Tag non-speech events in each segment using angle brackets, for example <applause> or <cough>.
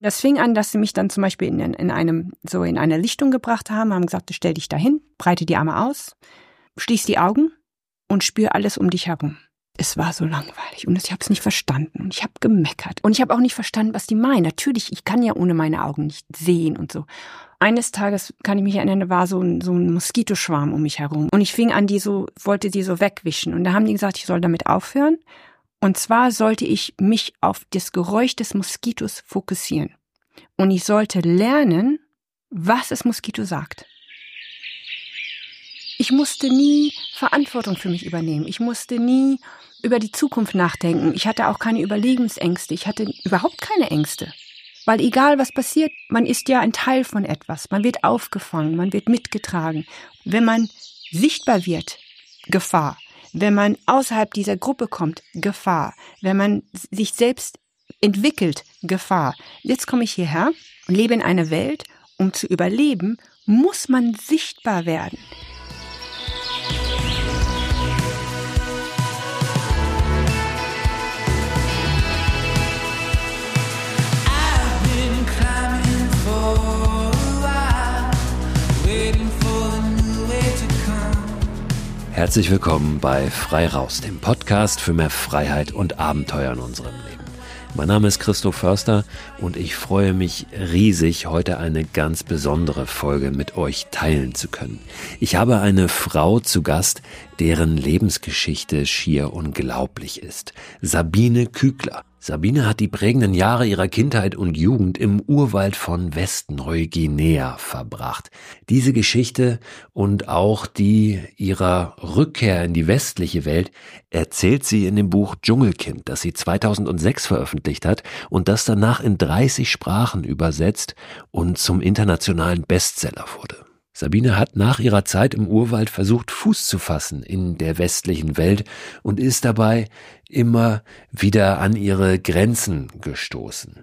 Das fing an, dass sie mich dann zum Beispiel in, in einem, so in eine Lichtung gebracht haben, haben gesagt, stell dich dahin, breite die Arme aus, schließ die Augen und spür alles um dich herum. Es war so langweilig und ich habe es nicht verstanden und ich habe gemeckert und ich habe auch nicht verstanden, was die meinen. Natürlich, ich kann ja ohne meine Augen nicht sehen und so. Eines Tages kann ich mich erinnern, war so ein, so ein Moskitoschwarm um mich herum und ich fing an, die so, wollte die so wegwischen und da haben die gesagt, ich soll damit aufhören und zwar sollte ich mich auf das Geräusch des Moskitos fokussieren und ich sollte lernen, was das Moskito sagt. Ich musste nie Verantwortung für mich übernehmen. Ich musste nie über die Zukunft nachdenken. Ich hatte auch keine Überlebensängste. Ich hatte überhaupt keine Ängste. Weil egal was passiert, man ist ja ein Teil von etwas. Man wird aufgefangen, man wird mitgetragen. Wenn man sichtbar wird, Gefahr. Wenn man außerhalb dieser Gruppe kommt, Gefahr. Wenn man sich selbst entwickelt, Gefahr. Jetzt komme ich hierher und lebe in einer Welt, um zu überleben, muss man sichtbar werden. Herzlich willkommen bei Frei Raus, dem Podcast für mehr Freiheit und Abenteuer in unserem Leben. Mein Name ist Christoph Förster und ich freue mich riesig, heute eine ganz besondere Folge mit euch teilen zu können. Ich habe eine Frau zu Gast, deren Lebensgeschichte schier unglaublich ist. Sabine Kügler. Sabine hat die prägenden Jahre ihrer Kindheit und Jugend im Urwald von Westneuguinea verbracht. Diese Geschichte und auch die ihrer Rückkehr in die westliche Welt erzählt sie in dem Buch Dschungelkind, das sie 2006 veröffentlicht hat und das danach in 30 Sprachen übersetzt und zum internationalen Bestseller wurde. Sabine hat nach ihrer Zeit im Urwald versucht, Fuß zu fassen in der westlichen Welt und ist dabei immer wieder an ihre Grenzen gestoßen.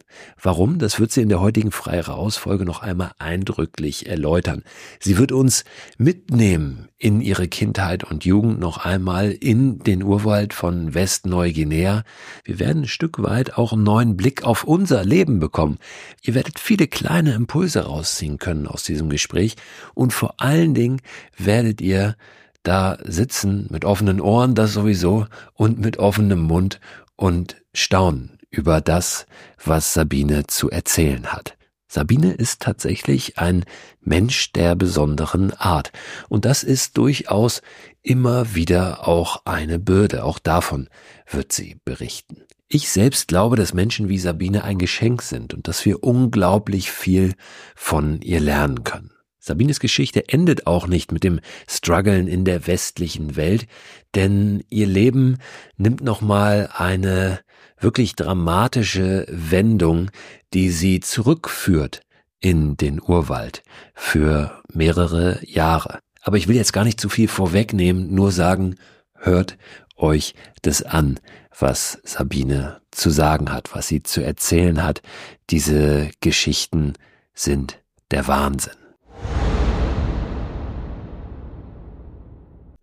Warum? Das wird sie in der heutigen Frei Raus Folge noch einmal eindrücklich erläutern. Sie wird uns mitnehmen in ihre Kindheit und Jugend noch einmal in den Urwald von Westneuguinea. Wir werden ein Stück weit auch einen neuen Blick auf unser Leben bekommen. Ihr werdet viele kleine Impulse rausziehen können aus diesem Gespräch und vor allen Dingen werdet ihr da sitzen mit offenen Ohren, das sowieso, und mit offenem Mund und staunen über das, was Sabine zu erzählen hat. Sabine ist tatsächlich ein Mensch der besonderen Art. Und das ist durchaus immer wieder auch eine Bürde. Auch davon wird sie berichten. Ich selbst glaube, dass Menschen wie Sabine ein Geschenk sind und dass wir unglaublich viel von ihr lernen können. Sabines Geschichte endet auch nicht mit dem Struggeln in der westlichen Welt, denn ihr Leben nimmt nochmal eine wirklich dramatische Wendung, die sie zurückführt in den Urwald für mehrere Jahre. Aber ich will jetzt gar nicht zu viel vorwegnehmen, nur sagen, hört euch das an, was Sabine zu sagen hat, was sie zu erzählen hat. Diese Geschichten sind der Wahnsinn.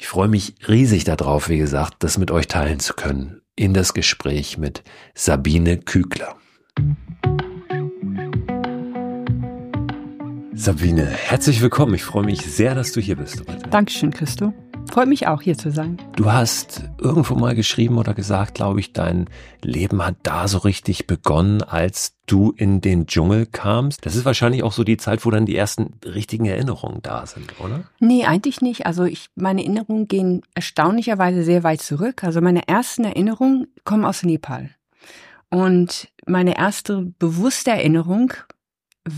Ich freue mich riesig darauf, wie gesagt, das mit euch teilen zu können in das Gespräch mit Sabine Kügler. Sabine, herzlich willkommen. Ich freue mich sehr, dass du hier bist heute. Dankeschön, Christo. Freut mich auch, hier zu sein. Du hast irgendwo mal geschrieben oder gesagt, glaube ich, dein Leben hat da so richtig begonnen, als du in den Dschungel kamst. Das ist wahrscheinlich auch so die Zeit, wo dann die ersten richtigen Erinnerungen da sind, oder? Nee, eigentlich nicht. Also ich, meine Erinnerungen gehen erstaunlicherweise sehr weit zurück. Also meine ersten Erinnerungen kommen aus Nepal. Und meine erste bewusste Erinnerung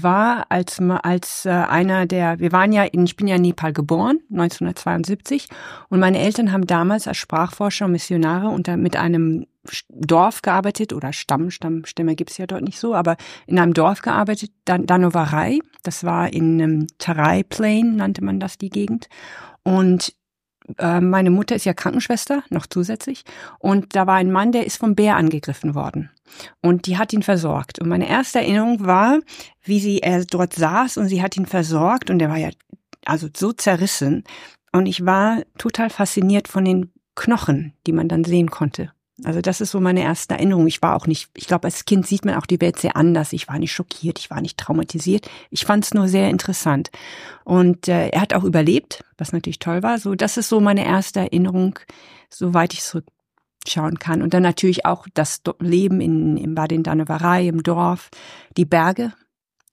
war als als äh, einer der wir waren ja in ich bin ja in Nepal geboren 1972 und meine Eltern haben damals als Sprachforscher und Missionare unter mit einem Dorf gearbeitet oder Stamm Stammstämme gibt's ja dort nicht so aber in einem Dorf gearbeitet Dan Danovarai. Das war in ähm, Tarai Plain nannte man das die Gegend. Und äh, meine Mutter ist ja Krankenschwester, noch zusätzlich. Und da war ein Mann, der ist vom Bär angegriffen worden. Und die hat ihn versorgt. Und meine erste Erinnerung war, wie sie er dort saß und sie hat ihn versorgt und er war ja also so zerrissen. Und ich war total fasziniert von den Knochen, die man dann sehen konnte. Also das ist so meine erste Erinnerung. Ich war auch nicht, ich glaube, als Kind sieht man auch die Welt sehr anders. Ich war nicht schockiert, ich war nicht traumatisiert. Ich fand es nur sehr interessant. Und äh, er hat auch überlebt, was natürlich toll war. So, das ist so meine erste Erinnerung, soweit ich zurückschauen kann. Und dann natürlich auch das Leben in, in Baden-Daneverei, im Dorf, die Berge,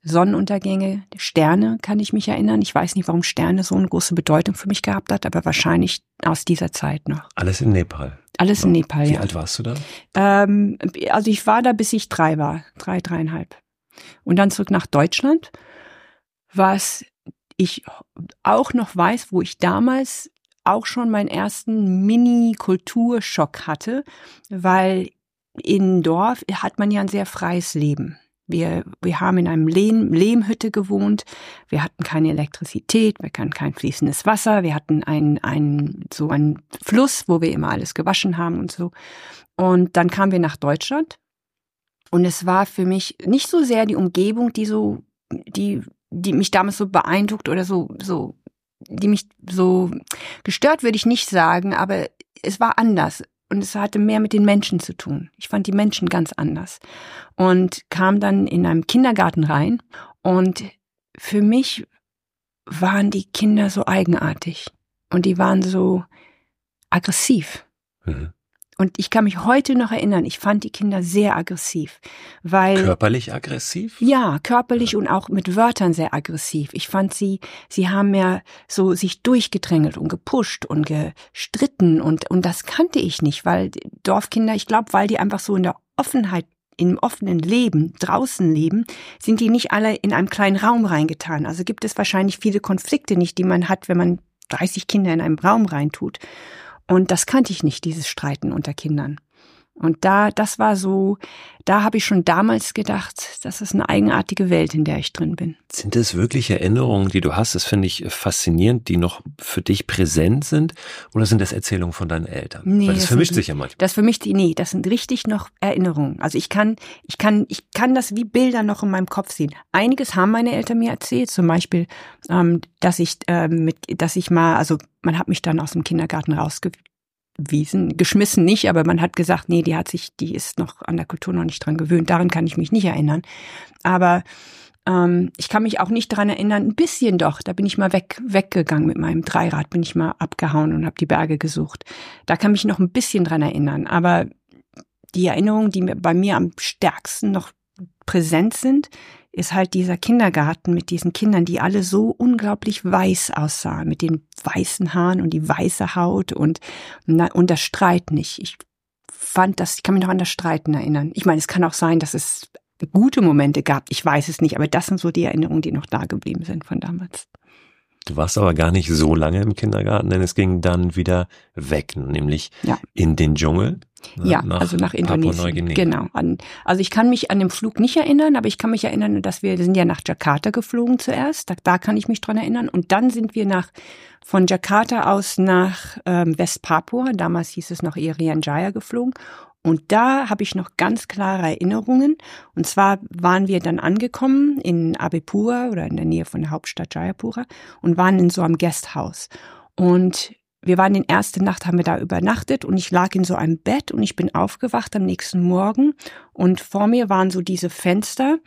Sonnenuntergänge, Sterne kann ich mich erinnern. Ich weiß nicht, warum Sterne so eine große Bedeutung für mich gehabt hat, aber wahrscheinlich aus dieser Zeit noch. Alles in Nepal. Alles in Nepal, Wie ja. Alt warst du da? Ähm, also ich war da, bis ich drei war, drei, dreieinhalb. Und dann zurück nach Deutschland, was ich auch noch weiß, wo ich damals auch schon meinen ersten Mini-Kulturschock hatte, weil in Dorf hat man ja ein sehr freies Leben. Wir, wir haben in einem Lehm, Lehmhütte gewohnt. Wir hatten keine Elektrizität, wir hatten kein fließendes Wasser. Wir hatten einen, einen, so einen Fluss, wo wir immer alles gewaschen haben und so. Und dann kamen wir nach Deutschland. Und es war für mich nicht so sehr die Umgebung, die so, die, die mich damals so beeindruckt oder so, so, die mich so gestört, würde ich nicht sagen, aber es war anders und es hatte mehr mit den Menschen zu tun. Ich fand die Menschen ganz anders und kam dann in einem Kindergarten rein und für mich waren die Kinder so eigenartig und die waren so aggressiv. Mhm. Und ich kann mich heute noch erinnern, ich fand die Kinder sehr aggressiv, weil körperlich aggressiv? Ja, körperlich ja. und auch mit Wörtern sehr aggressiv. Ich fand sie, sie haben ja so sich durchgedrängelt und gepusht und gestritten und und das kannte ich nicht, weil Dorfkinder, ich glaube, weil die einfach so in der Offenheit im offenen Leben, draußen leben, sind die nicht alle in einem kleinen Raum reingetan. Also gibt es wahrscheinlich viele Konflikte nicht, die man hat, wenn man 30 Kinder in einem Raum reintut. Und das kannte ich nicht, dieses Streiten unter Kindern. Und da, das war so, da habe ich schon damals gedacht, das ist eine eigenartige Welt, in der ich drin bin. Sind es wirklich Erinnerungen, die du hast? Das finde ich faszinierend, die noch für dich präsent sind? Oder sind das Erzählungen von deinen Eltern? Nee, Weil das, das vermischt sind- sich ja manchmal. Das die, nee, das sind richtig noch Erinnerungen. Also ich kann, ich kann, ich kann das wie Bilder noch in meinem Kopf sehen. Einiges haben meine Eltern mir erzählt, zum Beispiel, ähm, dass ich ähm, mit, dass ich mal, also man hat mich dann aus dem Kindergarten rausgewiesen, geschmissen nicht, aber man hat gesagt, nee, die hat sich, die ist noch an der Kultur noch nicht dran gewöhnt. Daran kann ich mich nicht erinnern. Aber ähm, ich kann mich auch nicht dran erinnern, ein bisschen doch. Da bin ich mal weg, weggegangen mit meinem Dreirad, bin ich mal abgehauen und habe die Berge gesucht. Da kann mich noch ein bisschen dran erinnern. Aber die Erinnerungen, die mir, bei mir am stärksten noch präsent sind, ist halt dieser Kindergarten mit diesen Kindern, die alle so unglaublich weiß aussahen, mit den weißen Haaren und die weiße Haut und, und das Streit nicht. Ich fand das, ich kann mich noch an das Streiten erinnern. Ich meine, es kann auch sein, dass es gute Momente gab. Ich weiß es nicht, aber das sind so die Erinnerungen, die noch da geblieben sind von damals. Du warst aber gar nicht so lange im Kindergarten, denn es ging dann wieder weg, nämlich Ja. in den Dschungel. ne, ja, also nach Indonesien. Genau. An, also ich kann mich an den Flug nicht erinnern, aber ich kann mich erinnern, dass wir, wir sind ja nach Jakarta geflogen zuerst. Da, da kann ich mich dran erinnern. Und dann sind wir nach von Jakarta aus nach ähm, Westpapua. Damals hieß es noch Irian Jaya geflogen. Und da habe ich noch ganz klare Erinnerungen. Und zwar waren wir dann angekommen in Abipura oder in der Nähe von der Hauptstadt Jayapura und waren in so einem Guesthouse. Und wir waren in erste Nacht, haben wir da übernachtet und ich lag in so einem Bett und ich bin aufgewacht am nächsten Morgen und vor mir waren so diese Fenster,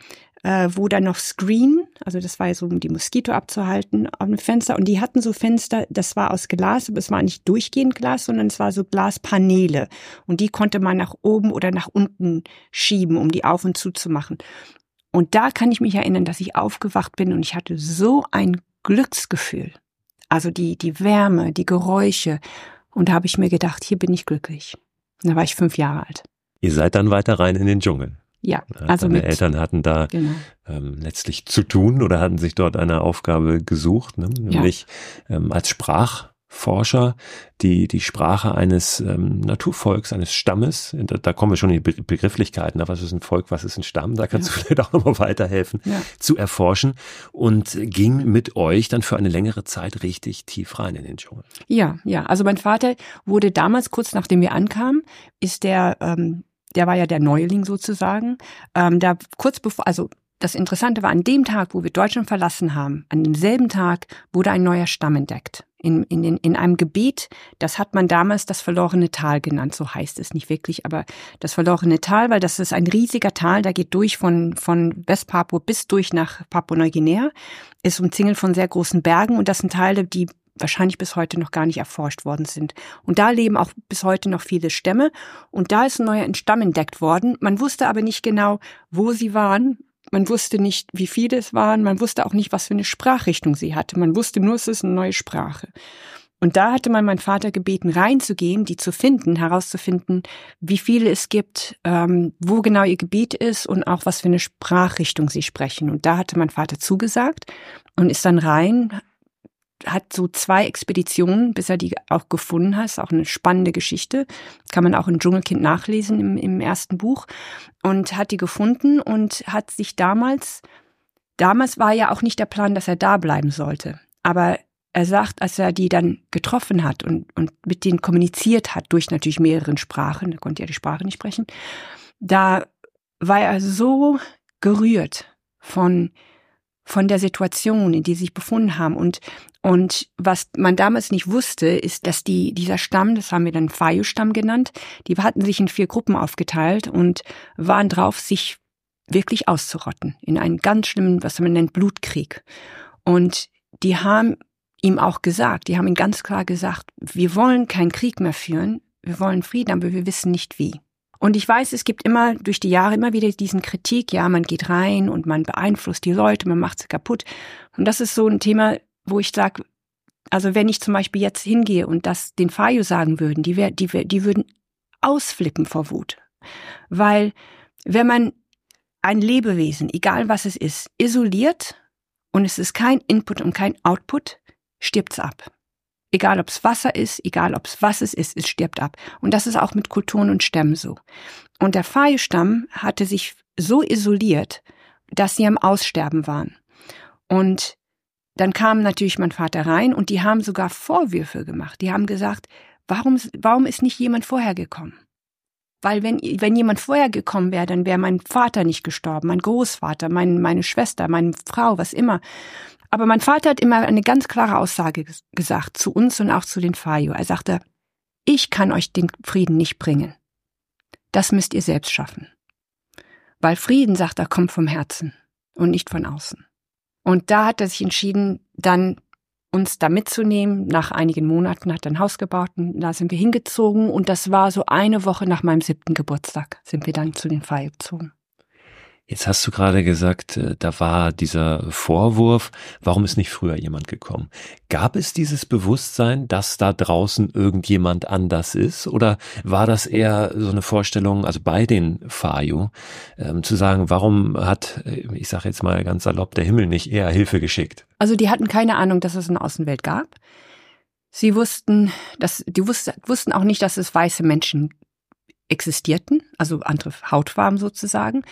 äh, wo dann noch Screen, also das war ja so, um die Moskito abzuhalten, auf dem Fenster und die hatten so Fenster, das war aus Glas, aber es war nicht durchgehend Glas, sondern es war so Glaspaneele und die konnte man nach oben oder nach unten schieben, um die auf und zu zu machen. Und da kann ich mich erinnern, dass ich aufgewacht bin und ich hatte so ein Glücksgefühl. Also die, die Wärme, die Geräusche. Und da habe ich mir gedacht, hier bin ich glücklich. Und da war ich fünf Jahre alt. Ihr seid dann weiter rein in den Dschungel. Ja, Ja, also Deine mit, Eltern hatten da genau. ähm, letztlich zu tun oder hatten sich dort eine Aufgabe gesucht, ne? nämlich ähm, als Sprachforscher die die Sprache eines ähm, Naturvolks, eines Stammes, da, da kommen wir schon in die Be Begrifflichkeiten, ne? was ist ein Volk, was ist ein Stamm, da kannst Ja. du vielleicht auch nochmal weiterhelfen, Ja. zu erforschen und ging mit euch dann für eine längere Zeit richtig tief rein in den Dschungel. Ja, ja. Also mein Vater wurde damals, kurz nachdem wir ankamen, ist der, ähm, der war ja der Neuling sozusagen, ähm, da kurz bevor, also das Interessante war, an dem Tag, wo wir Deutschland verlassen haben, an demselben Tag wurde ein neuer Stamm entdeckt. In, in, in einem Gebiet, das hat man damals das verlorene Tal genannt, so heißt es nicht wirklich, aber das verlorene Tal, weil das ist ein riesiger Tal, der geht durch von, von Westpapua bis durch nach Papua-Neuguinea, ist umzingelt von sehr großen Bergen und das sind Teile, die wahrscheinlich bis heute noch gar nicht erforscht worden sind. Und da leben auch bis heute noch viele Stämme. Und da ist ein neuer Stamm entdeckt worden. Man wusste aber nicht genau, wo sie waren. Man wusste nicht, wie viele es waren. Man wusste auch nicht, was für eine Sprachrichtung sie hatte. Man wusste nur, es ist eine neue Sprache. Und da hatte man meinen Vater gebeten, reinzugehen, die zu finden, herauszufinden, wie viele es gibt, ähm, wo genau ihr Gebiet ist und auch was für eine Sprachrichtung sie sprechen. Und da hatte mein Vater zugesagt und ist dann rein, hat so zwei Expeditionen, bis er die auch gefunden hat. Ist auch eine spannende Geschichte. Kann man auch in Dschungelkind nachlesen im, im ersten Buch. Und hat die gefunden und hat sich damals, damals war ja auch nicht der Plan, dass er da bleiben sollte. Aber er sagt, als er die dann getroffen hat und, und mit denen kommuniziert hat, durch natürlich mehreren Sprachen, er konnte ja die Sprache nicht sprechen, da war er so gerührt von, von der Situation, in die sie sich befunden haben. Und, und was man damals nicht wusste, ist, dass die, dieser Stamm, das haben wir dann Fayu-Stamm genannt, die hatten sich in vier Gruppen aufgeteilt und waren drauf, sich wirklich auszurotten in einen ganz schlimmen, was man nennt, Blutkrieg. Und die haben ihm auch gesagt, die haben ihm ganz klar gesagt, wir wollen keinen Krieg mehr führen, wir wollen Frieden, aber wir wissen nicht wie. Und ich weiß, es gibt immer durch die Jahre immer wieder diesen Kritik, ja, man geht rein und man beeinflusst die Leute, man macht sie kaputt. Und das ist so ein Thema, wo ich sage, also wenn ich zum Beispiel jetzt hingehe und das den Fayu sagen würden, die, wär, die, die würden ausflippen vor Wut. Weil wenn man ein Lebewesen, egal was es ist, isoliert und es ist kein Input und kein Output, stirbt's ab. Egal ob es Wasser ist, egal ob es was es ist, es stirbt ab. Und das ist auch mit Kulturen und Stämmen so. Und der Faye-Stamm hatte sich so isoliert, dass sie am Aussterben waren. Und dann kam natürlich mein Vater rein und die haben sogar Vorwürfe gemacht. Die haben gesagt, warum, warum ist nicht jemand vorher gekommen? Weil wenn, wenn jemand vorher gekommen wäre, dann wäre mein Vater nicht gestorben, mein Großvater, mein, meine Schwester, meine Frau, was immer. Aber mein Vater hat immer eine ganz klare Aussage gesagt zu uns und auch zu den Fayo. Er sagte, ich kann euch den Frieden nicht bringen. Das müsst ihr selbst schaffen. Weil Frieden, sagt er, kommt vom Herzen und nicht von außen. Und da hat er sich entschieden, dann uns da mitzunehmen. Nach einigen Monaten hat er ein Haus gebaut und da sind wir hingezogen und das war so eine Woche nach meinem siebten Geburtstag sind wir dann zu den Feier gezogen. Jetzt hast du gerade gesagt, äh, da war dieser Vorwurf, warum ist nicht früher jemand gekommen? Gab es dieses Bewusstsein, dass da draußen irgendjemand anders ist? Oder war das eher so eine Vorstellung, also bei den Fayu, ähm, zu sagen, warum hat, äh, ich sage jetzt mal ganz salopp, der Himmel nicht eher Hilfe geschickt? Also die hatten keine Ahnung, dass es eine Außenwelt gab. Sie wussten, dass, die wussten auch nicht, dass es weiße Menschen existierten, also andere Hautfarben sozusagen.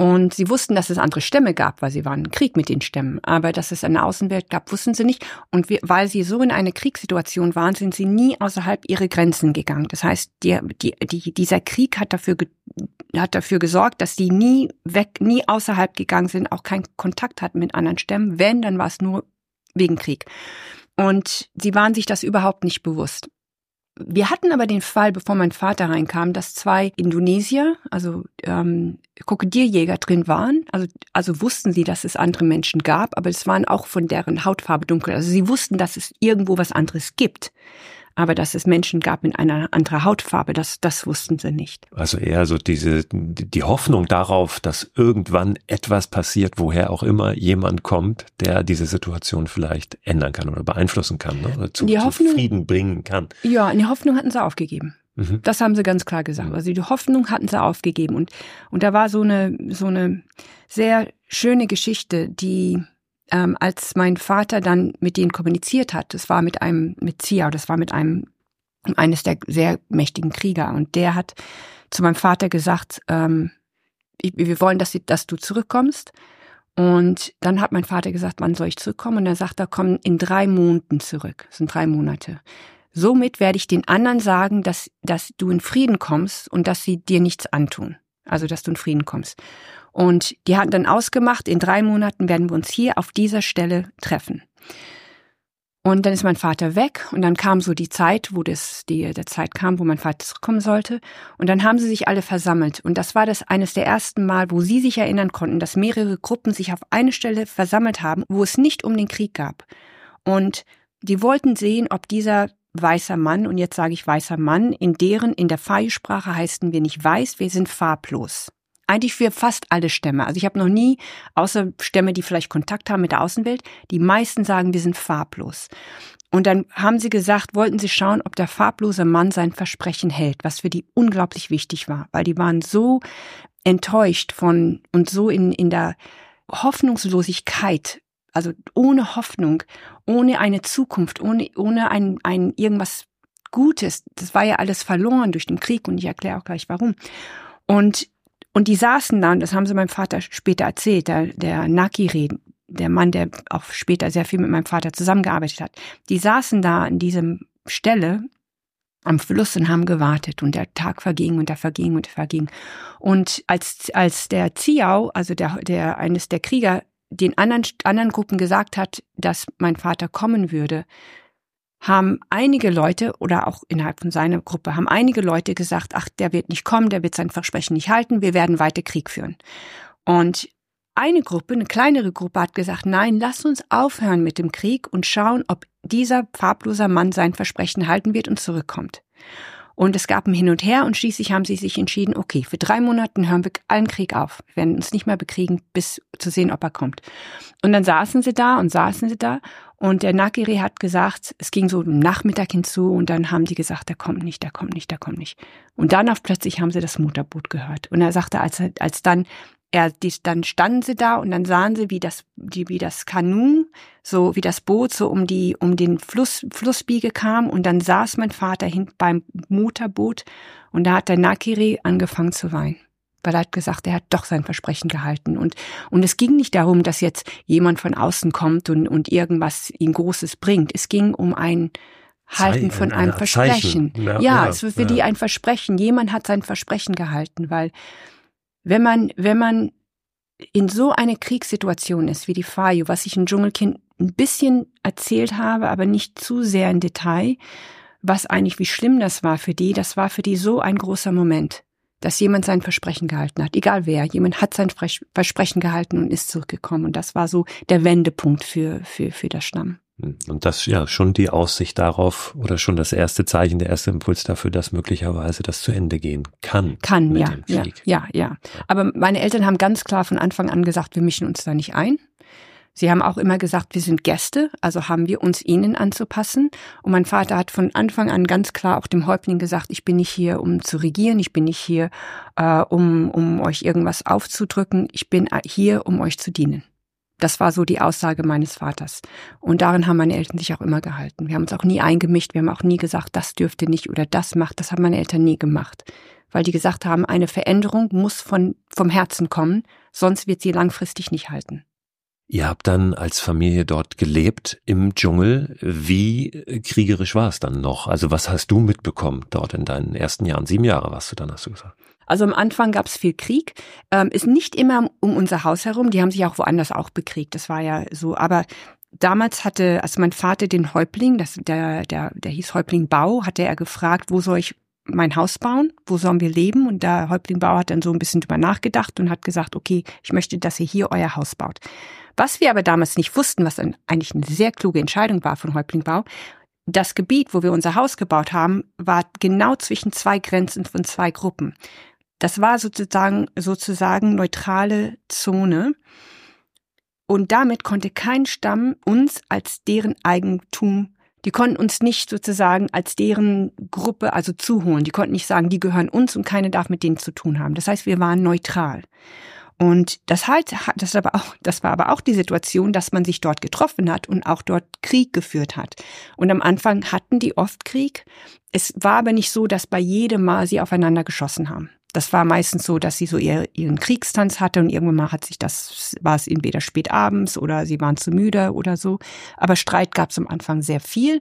Und sie wussten, dass es andere Stämme gab, weil sie waren im Krieg mit den Stämmen. Aber dass es eine Außenwelt gab, wussten sie nicht. Und weil sie so in einer Kriegssituation waren, sind sie nie außerhalb ihrer Grenzen gegangen. Das heißt, die, die, die, dieser Krieg hat dafür, hat dafür gesorgt, dass sie nie weg, nie außerhalb gegangen sind, auch keinen Kontakt hatten mit anderen Stämmen. Wenn, dann war es nur wegen Krieg. Und sie waren sich das überhaupt nicht bewusst. Wir hatten aber den Fall, bevor mein Vater reinkam, dass zwei Indonesier, also ähm, Krokodilljäger drin waren. Also, also wussten sie, dass es andere Menschen gab, aber es waren auch von deren Hautfarbe dunkel. Also sie wussten, dass es irgendwo was anderes gibt. Aber dass es Menschen gab mit einer anderen Hautfarbe, das, das wussten sie nicht. Also eher so diese, die Hoffnung darauf, dass irgendwann etwas passiert, woher auch immer jemand kommt, der diese Situation vielleicht ändern kann oder beeinflussen kann, ne? oder zu, die Hoffnung, zu Frieden bringen kann. Ja, die Hoffnung hatten sie aufgegeben. Mhm. Das haben sie ganz klar gesagt. Also die Hoffnung hatten sie aufgegeben. Und, und da war so eine, so eine sehr schöne Geschichte, die ähm, als mein Vater dann mit denen kommuniziert hat, das war mit einem, mit Zia, das war mit einem, eines der sehr mächtigen Krieger. Und der hat zu meinem Vater gesagt, ähm, wir wollen, dass, dass du zurückkommst. Und dann hat mein Vater gesagt, wann soll ich zurückkommen? Und er sagt, er kommt in drei Monaten zurück. Das sind drei Monate. Somit werde ich den anderen sagen, dass, dass du in Frieden kommst und dass sie dir nichts antun. Also, dass du in Frieden kommst. Und die hatten dann ausgemacht, in drei Monaten werden wir uns hier auf dieser Stelle treffen. Und dann ist mein Vater weg und dann kam so die Zeit, wo das, die, der Zeit kam, wo mein Vater zurückkommen sollte. Und dann haben sie sich alle versammelt. Und das war das eines der ersten Mal, wo sie sich erinnern konnten, dass mehrere Gruppen sich auf eine Stelle versammelt haben, wo es nicht um den Krieg gab. Und die wollten sehen, ob dieser weißer Mann, und jetzt sage ich weißer Mann, in deren, in der Fai-Sprache heißen wir nicht weiß, wir sind farblos eigentlich für fast alle Stämme. Also ich habe noch nie, außer Stämme, die vielleicht Kontakt haben mit der Außenwelt, die meisten sagen, wir sind farblos. Und dann haben sie gesagt, wollten sie schauen, ob der farblose Mann sein Versprechen hält, was für die unglaublich wichtig war, weil die waren so enttäuscht von und so in, in der Hoffnungslosigkeit, also ohne Hoffnung, ohne eine Zukunft, ohne, ohne ein, ein irgendwas Gutes. Das war ja alles verloren durch den Krieg und ich erkläre auch gleich warum. Und und die saßen da, und das haben sie meinem Vater später erzählt, der, der Nakiri, der Mann, der auch später sehr viel mit meinem Vater zusammengearbeitet hat, die saßen da an diesem Stelle am Fluss und haben gewartet und der Tag verging und er verging und er verging. Und als, als der Ziao, also der, der, eines der Krieger, den anderen, anderen Gruppen gesagt hat, dass mein Vater kommen würde, haben einige Leute oder auch innerhalb von seiner Gruppe haben einige Leute gesagt, ach, der wird nicht kommen, der wird sein Versprechen nicht halten, wir werden weiter Krieg führen. Und eine Gruppe, eine kleinere Gruppe hat gesagt, nein, lass uns aufhören mit dem Krieg und schauen, ob dieser farbloser Mann sein Versprechen halten wird und zurückkommt. Und es gab ein Hin und Her und schließlich haben sie sich entschieden, okay, für drei Monaten hören wir allen Krieg auf. Wir werden uns nicht mehr bekriegen, bis zu sehen, ob er kommt. Und dann saßen sie da und saßen sie da und der Nakiri hat gesagt, es ging so Nachmittag hinzu und dann haben die gesagt, der kommt nicht, der kommt nicht, der kommt nicht. Und dann auf plötzlich haben sie das Motorboot gehört. Und er sagte, als, als dann er, die, dann standen sie da und dann sahen sie, wie das, die, wie das Kanu, so wie das Boot so um die, um den Fluss, Flussbiege kam und dann saß mein Vater hinten beim Motorboot und da hat der Nakiri angefangen zu weinen. Weil er hat gesagt, er hat doch sein Versprechen gehalten. Und, und es ging nicht darum, dass jetzt jemand von außen kommt und, und irgendwas ihm Großes bringt. Es ging um ein Halten von einem Versprechen. Ja, ja, ja, es war für ja. die ein Versprechen. Jemand hat sein Versprechen gehalten, weil wenn man, wenn man in so eine Kriegssituation ist wie die Fayu, was ich im Dschungelkind ein bisschen erzählt habe, aber nicht zu sehr im Detail, was eigentlich, wie schlimm das war für die, das war für die so ein großer Moment, dass jemand sein Versprechen gehalten hat, egal wer, jemand hat sein Versprechen gehalten und ist zurückgekommen und das war so der Wendepunkt für, für, für das Stamm. Und das ja schon die Aussicht darauf oder schon das erste Zeichen, der erste Impuls dafür, dass möglicherweise das zu Ende gehen kann. Kann, ja, ja, ja, ja. Aber meine Eltern haben ganz klar von Anfang an gesagt, wir mischen uns da nicht ein. Sie haben auch immer gesagt, wir sind Gäste, also haben wir uns ihnen anzupassen. Und mein Vater hat von Anfang an ganz klar auch dem Häuptling gesagt, ich bin nicht hier, um zu regieren, ich bin nicht hier, äh, um, um euch irgendwas aufzudrücken, ich bin hier, um euch zu dienen. Das war so die Aussage meines Vaters. Und darin haben meine Eltern sich auch immer gehalten. Wir haben uns auch nie eingemischt, wir haben auch nie gesagt, das dürfte nicht oder das macht. Das haben meine Eltern nie gemacht. Weil die gesagt haben, eine Veränderung muss von, vom Herzen kommen, sonst wird sie langfristig nicht halten. Ihr habt dann als Familie dort gelebt im Dschungel. Wie kriegerisch war es dann noch? Also was hast du mitbekommen dort in deinen ersten Jahren? Sieben Jahre warst du dann, hast du gesagt. Also am Anfang gab es viel Krieg, ähm, ist nicht immer um unser Haus herum, die haben sich auch woanders auch bekriegt, das war ja so, aber damals hatte, als mein Vater den Häuptling, das, der, der, der hieß Häuptling Bau, hatte er gefragt, wo soll ich mein Haus bauen, wo sollen wir leben? Und der Häuptling Bau hat dann so ein bisschen drüber nachgedacht und hat gesagt, okay, ich möchte, dass ihr hier euer Haus baut. Was wir aber damals nicht wussten, was eigentlich eine sehr kluge Entscheidung war von Häuptling Bau, das Gebiet, wo wir unser Haus gebaut haben, war genau zwischen zwei Grenzen von zwei Gruppen. Das war sozusagen, sozusagen neutrale Zone. Und damit konnte kein Stamm uns als deren Eigentum die konnten uns nicht sozusagen als deren Gruppe also zuholen. Die konnten nicht sagen, die gehören uns und keine darf mit denen zu tun haben. Das heißt, wir waren neutral. Und das halt, das, aber auch, das war aber auch die Situation, dass man sich dort getroffen hat und auch dort Krieg geführt hat. Und am Anfang hatten die oft Krieg. Es war aber nicht so, dass bei jedem Mal sie aufeinander geschossen haben. Das war meistens so, dass sie so ihr, ihren Kriegstanz hatte und irgendwann mal hat sich das, war es entweder spät abends oder sie waren zu müde oder so. Aber Streit gab es am Anfang sehr viel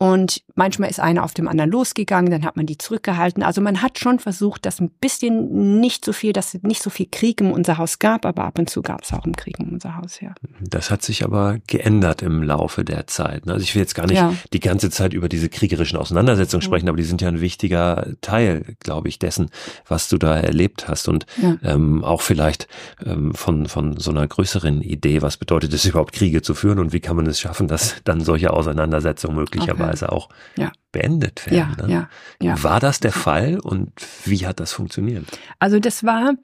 und manchmal ist einer auf dem anderen losgegangen, dann hat man die zurückgehalten. Also man hat schon versucht, dass ein bisschen nicht so viel, dass es nicht so viel Krieg in unser Haus gab, aber ab und zu gab es auch im Krieg in unser Haus, ja. Das hat sich aber geändert im Laufe der Zeit. Ne? Also ich will jetzt gar nicht ja. die ganze Zeit über diese kriegerischen Auseinandersetzungen sprechen, mhm. aber die sind ja ein wichtiger Teil, glaube ich, dessen, was du da erlebt hast und ja. ähm, auch vielleicht ähm, von, von so einer größeren Idee, was bedeutet es überhaupt Kriege zu führen und wie kann man es schaffen, dass dann solche Auseinandersetzungen möglicherweise okay. Auch ja. beendet werden. Ja, ne? ja, ja. War das der Fall und wie hat das funktioniert? Also das war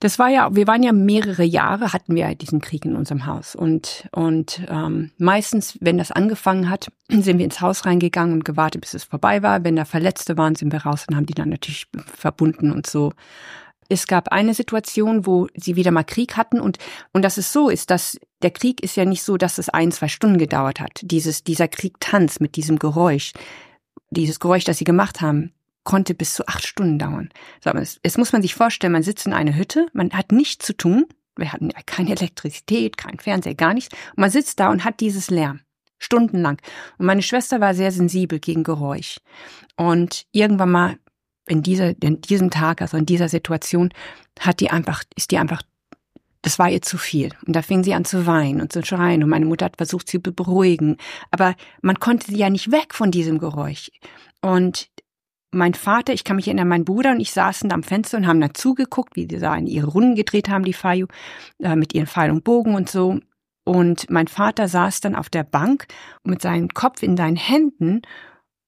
das war ja, wir waren ja mehrere Jahre, hatten wir diesen Krieg in unserem Haus. Und, und ähm, meistens, wenn das angefangen hat, <clears throat> sind wir ins Haus reingegangen und gewartet, bis es vorbei war. Wenn da Verletzte waren, sind wir raus und haben die dann natürlich verbunden und so. Es gab eine Situation, wo sie wieder mal Krieg hatten und, und dass es so ist, dass der Krieg ist ja nicht so, dass es ein, zwei Stunden gedauert hat. Dieses, dieser Kriegtanz mit diesem Geräusch, dieses Geräusch, das sie gemacht haben, konnte bis zu acht Stunden dauern. So, jetzt muss man sich vorstellen, man sitzt in einer Hütte, man hat nichts zu tun, wir hatten ja keine Elektrizität, kein Fernseher, gar nichts. Und man sitzt da und hat dieses Lärm. Stundenlang. Und meine Schwester war sehr sensibel gegen Geräusch. Und irgendwann mal in dieser, in diesem Tag, also in dieser Situation, hat die einfach, ist die einfach, das war ihr zu viel. Und da fing sie an zu weinen und zu schreien. Und meine Mutter hat versucht, sie zu beruhigen. Aber man konnte sie ja nicht weg von diesem Geräusch. Und mein Vater, ich kann mich erinnern, mein Bruder und ich saßen da am Fenster und haben da zugeguckt, wie die da in ihre Runden gedreht haben, die Fayu, äh, mit ihren Pfeil und Bogen und so. Und mein Vater saß dann auf der Bank mit seinem Kopf in seinen Händen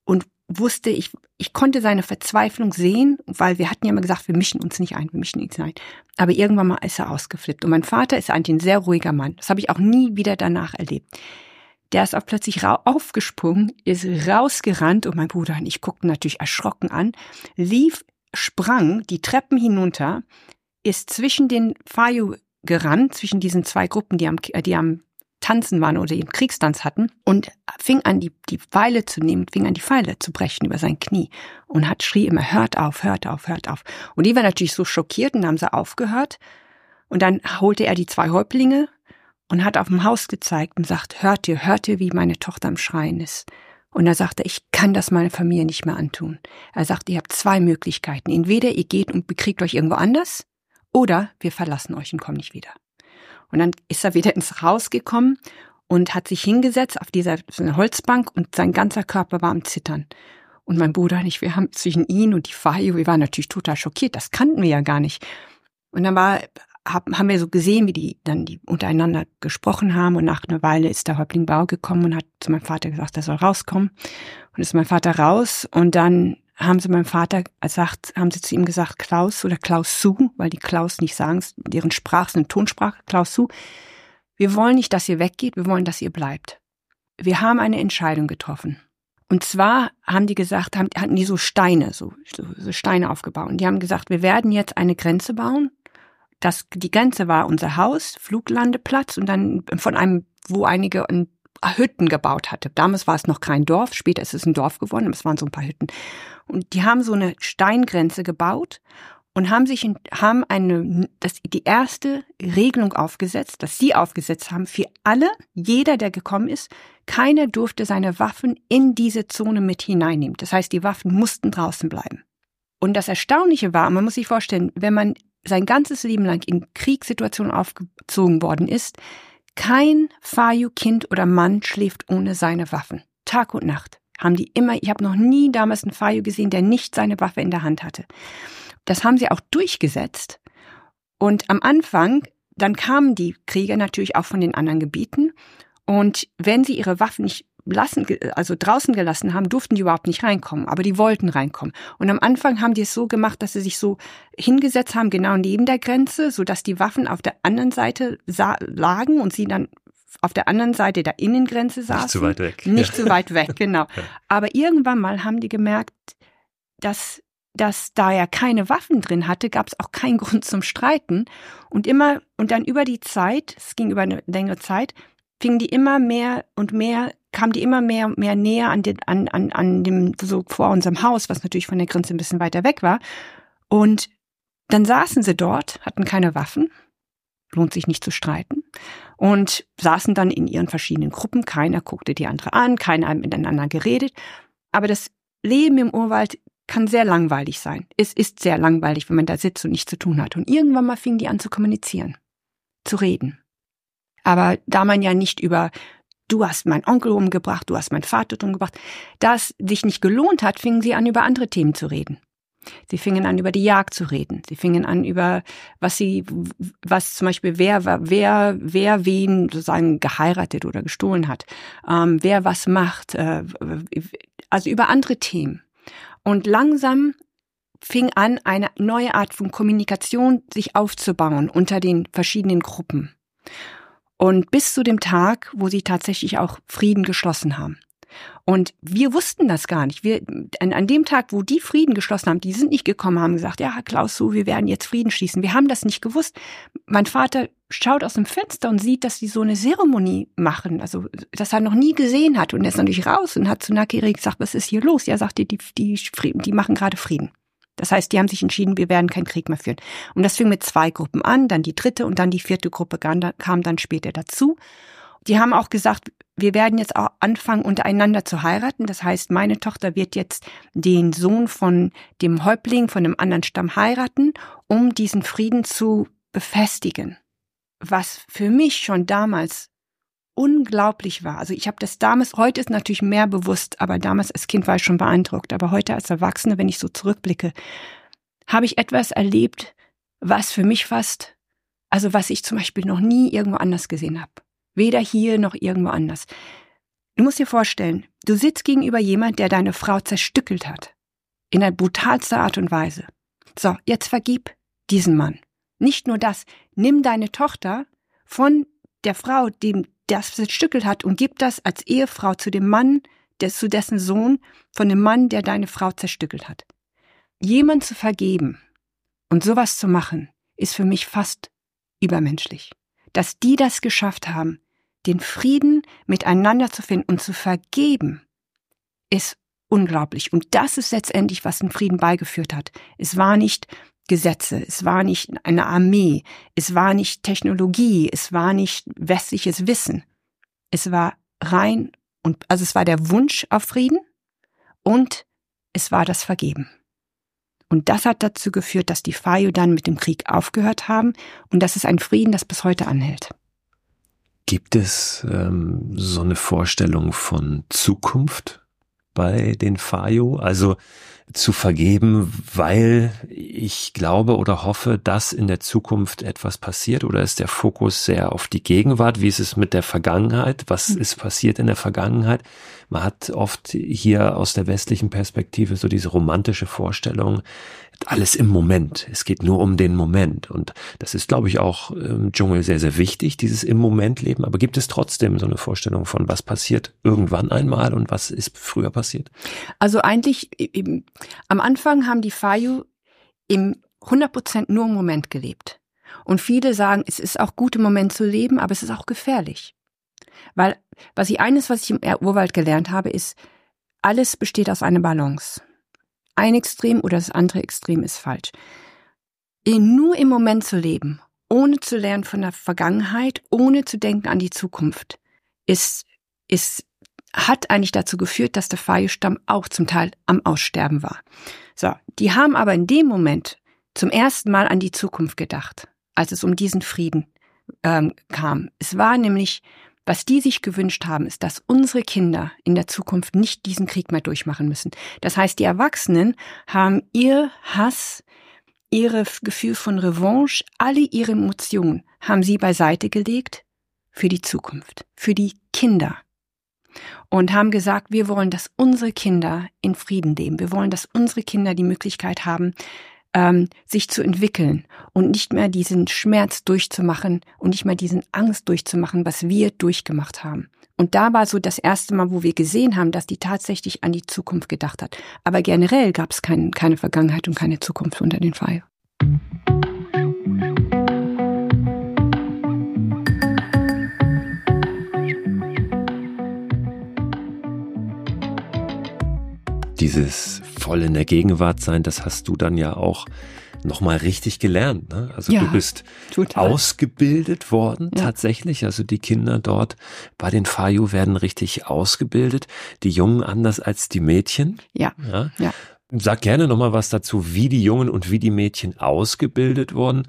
und wusste, ich, ich konnte seine Verzweiflung sehen, weil wir hatten ja immer gesagt, wir mischen uns nicht ein, wir mischen uns ein. Aber irgendwann mal ist er ausgeflippt. Und mein Vater ist eigentlich ein sehr ruhiger Mann. Das habe ich auch nie wieder danach erlebt. Der ist auch plötzlich aufgesprungen, ist rausgerannt und mein Bruder und ich guckten natürlich erschrocken an, lief, sprang die Treppen hinunter, ist zwischen den Fayu gerannt, zwischen diesen zwei Gruppen, die am, die am Tanzen waren oder den Kriegstanz hatten und fing an, die, die Pfeile zu nehmen, fing an, die Pfeile zu brechen über sein Knie und hat schrie immer, hört auf, hört auf, hört auf. Und die waren natürlich so schockiert und haben sie aufgehört. Und dann holte er die zwei Häuptlinge und hat auf dem Haus gezeigt und sagt, hört ihr, hört ihr, wie meine Tochter am Schreien ist. Und er sagte, ich kann das meiner Familie nicht mehr antun. Er sagte, ihr habt zwei Möglichkeiten. Entweder ihr geht und bekriegt euch irgendwo anders oder wir verlassen euch und kommen nicht wieder. Und dann ist er wieder ins Haus gekommen und hat sich hingesetzt auf dieser Holzbank und sein ganzer Körper war am Zittern. Und mein Bruder und ich, wir haben zwischen ihn und die Fayo, wir waren natürlich total schockiert, das kannten wir ja gar nicht. Und dann war, haben wir so gesehen, wie die dann die untereinander gesprochen haben und nach einer Weile ist der Häuptling Bau gekommen und hat zu meinem Vater gesagt, er soll rauskommen. Und ist mein Vater raus und dann haben sie meinem Vater gesagt, haben sie zu ihm gesagt, Klaus oder Klaus Su, weil die Klaus nicht sagen, deren Sprache sind Tonsprache, Klaus Su. Wir wollen nicht, dass ihr weggeht, wir wollen, dass ihr bleibt. Wir haben eine Entscheidung getroffen. Und zwar haben die gesagt, haben, hatten die so Steine, so, so Steine aufgebaut. Und die haben gesagt, wir werden jetzt eine Grenze bauen. Das, die Grenze war unser Haus, Fluglandeplatz und dann von einem, wo einige Hütten gebaut hatte. Damals war es noch kein Dorf, später ist es ein Dorf geworden, aber es waren so ein paar Hütten. Und die haben so eine Steingrenze gebaut und haben sich haben eine das die erste Regelung aufgesetzt, dass sie aufgesetzt haben für alle, jeder der gekommen ist, keiner durfte seine Waffen in diese Zone mit hineinnehmen. Das heißt, die Waffen mussten draußen bleiben. Und das Erstaunliche war, man muss sich vorstellen, wenn man sein ganzes Leben lang in Kriegssituationen aufgezogen worden ist, kein Fayu-Kind oder Mann schläft ohne seine Waffen. Tag und Nacht haben die immer, ich habe noch nie damals einen Fayu gesehen, der nicht seine Waffe in der Hand hatte. Das haben sie auch durchgesetzt. Und am Anfang, dann kamen die Krieger natürlich auch von den anderen Gebieten. Und wenn sie ihre Waffen nicht lassen, also draußen gelassen haben, durften die überhaupt nicht reinkommen, aber die wollten reinkommen. Und am Anfang haben die es so gemacht, dass sie sich so hingesetzt haben, genau neben der Grenze, so dass die Waffen auf der anderen Seite lagen und sie dann auf der anderen Seite der Innengrenze saßen. Nicht zu weit weg. Nicht zu weit weg, <laughs> genau. Aber irgendwann mal haben die gemerkt, dass dass da er keine Waffen drin hatte, gab es auch keinen <laughs> Grund zum Streiten. Und immer, und dann über die Zeit, es ging über eine längere Zeit, fingen die immer mehr und mehr kam die immer mehr und mehr näher an, den, an, an, an dem, so vor unserem Haus, was natürlich von der Grenze ein bisschen weiter weg war. Und dann saßen sie dort, hatten keine Waffen, lohnt sich nicht zu streiten, und saßen dann in ihren verschiedenen Gruppen. Keiner guckte die andere an, keiner hat miteinander geredet. Aber das Leben im Urwald kann sehr langweilig sein. Es ist sehr langweilig, wenn man da sitzt und nichts zu tun hat. Und irgendwann mal fingen die an zu kommunizieren, zu reden. Aber da man ja nicht über du hast meinen Onkel umgebracht, du hast meinen Vater umgebracht. Da es sich nicht gelohnt hat, fingen sie an, über andere Themen zu reden. Sie fingen an, über die Jagd zu reden. Sie fingen an, über was sie, was zum Beispiel wer, wer, wer wen sozusagen geheiratet oder gestohlen hat, ähm, wer was macht, äh, also über andere Themen. Und langsam fing an, eine neue Art von Kommunikation sich aufzubauen unter den verschiedenen Gruppen. Und bis zu dem Tag, wo sie tatsächlich auch Frieden geschlossen haben. Und wir wussten das gar nicht. Wir, an, an dem Tag, wo die Frieden geschlossen haben, die sind nicht gekommen, haben gesagt, ja, Klaus, so, wir werden jetzt Frieden schließen. Wir haben das nicht gewusst. Mein Vater schaut aus dem Fenster und sieht, dass die so eine Zeremonie machen, also das er noch nie gesehen hat. Und er ist natürlich raus und hat zu Nakiri gesagt, was ist hier los? Ja, sagte, die, die, die, die machen gerade Frieden. Das heißt, die haben sich entschieden, wir werden keinen Krieg mehr führen. Und das fing mit zwei Gruppen an, dann die dritte und dann die vierte Gruppe kam dann später dazu. Die haben auch gesagt, wir werden jetzt auch anfangen, untereinander zu heiraten. Das heißt, meine Tochter wird jetzt den Sohn von dem Häuptling von einem anderen Stamm heiraten, um diesen Frieden zu befestigen. Was für mich schon damals unglaublich war. Also ich habe das damals, heute ist natürlich mehr bewusst, aber damals als Kind war ich schon beeindruckt. Aber heute als Erwachsene, wenn ich so zurückblicke, habe ich etwas erlebt, was für mich fast, also was ich zum Beispiel noch nie irgendwo anders gesehen habe. Weder hier noch irgendwo anders. Du musst dir vorstellen, du sitzt gegenüber jemand, der deine Frau zerstückelt hat. In der brutalster Art und Weise. So, jetzt vergib diesen Mann. Nicht nur das, nimm deine Tochter von der Frau, dem das zerstückelt hat und gib das als Ehefrau zu dem Mann, der, zu dessen Sohn, von dem Mann, der deine Frau zerstückelt hat. Jemand zu vergeben und sowas zu machen, ist für mich fast übermenschlich. Dass die das geschafft haben, den Frieden miteinander zu finden und zu vergeben, ist unglaublich. Und das ist letztendlich, was den Frieden beigeführt hat. Es war nicht Gesetze, es war nicht eine Armee, es war nicht Technologie, es war nicht westliches Wissen. Es war rein und, also es war der Wunsch auf Frieden und es war das Vergeben. Und das hat dazu geführt, dass die Fayo dann mit dem Krieg aufgehört haben und das ist ein Frieden, das bis heute anhält. Gibt es ähm, so eine Vorstellung von Zukunft bei den Fayo? Also zu vergeben, weil ich glaube oder hoffe, dass in der Zukunft etwas passiert oder ist der Fokus sehr auf die Gegenwart? Wie ist es mit der Vergangenheit? Was hm. ist passiert in der Vergangenheit? Man hat oft hier aus der westlichen Perspektive so diese romantische Vorstellung, alles im Moment. Es geht nur um den Moment. Und das ist, glaube ich, auch im Dschungel sehr, sehr wichtig, dieses im Moment leben. Aber gibt es trotzdem so eine Vorstellung von, was passiert irgendwann einmal und was ist früher passiert? Also eigentlich, am Anfang haben die Fayu im 100 Prozent nur im Moment gelebt. Und viele sagen, es ist auch gut im Moment zu leben, aber es ist auch gefährlich. Weil, was ich eines, was ich im Urwald gelernt habe, ist, alles besteht aus einer Balance. Ein Extrem oder das andere Extrem ist falsch. Nur im Moment zu leben, ohne zu lernen von der Vergangenheit, ohne zu denken an die Zukunft, ist, ist, hat eigentlich dazu geführt, dass der Feierstamm auch zum Teil am Aussterben war. So. Die haben aber in dem Moment zum ersten Mal an die Zukunft gedacht, als es um diesen Frieden ähm, kam. Es war nämlich was die sich gewünscht haben, ist, dass unsere Kinder in der Zukunft nicht diesen Krieg mehr durchmachen müssen. Das heißt, die Erwachsenen haben ihr Hass, ihre Gefühl von Revanche, alle ihre Emotionen haben sie beiseite gelegt für die Zukunft, für die Kinder. Und haben gesagt, wir wollen, dass unsere Kinder in Frieden leben. Wir wollen, dass unsere Kinder die Möglichkeit haben, ähm, sich zu entwickeln und nicht mehr diesen Schmerz durchzumachen und nicht mehr diesen Angst durchzumachen, was wir durchgemacht haben. Und da war so das erste Mal, wo wir gesehen haben, dass die tatsächlich an die Zukunft gedacht hat. Aber generell gab es kein, keine Vergangenheit und keine Zukunft unter den Fire. Dieses voll in der Gegenwart sein, das hast du dann ja auch nochmal richtig gelernt. Ne? Also ja, du bist total. ausgebildet worden ja. tatsächlich. Also die Kinder dort bei den Fayu werden richtig ausgebildet. Die Jungen anders als die Mädchen. Ja. ja. ja. Sag gerne nochmal was dazu, wie die Jungen und wie die Mädchen ausgebildet wurden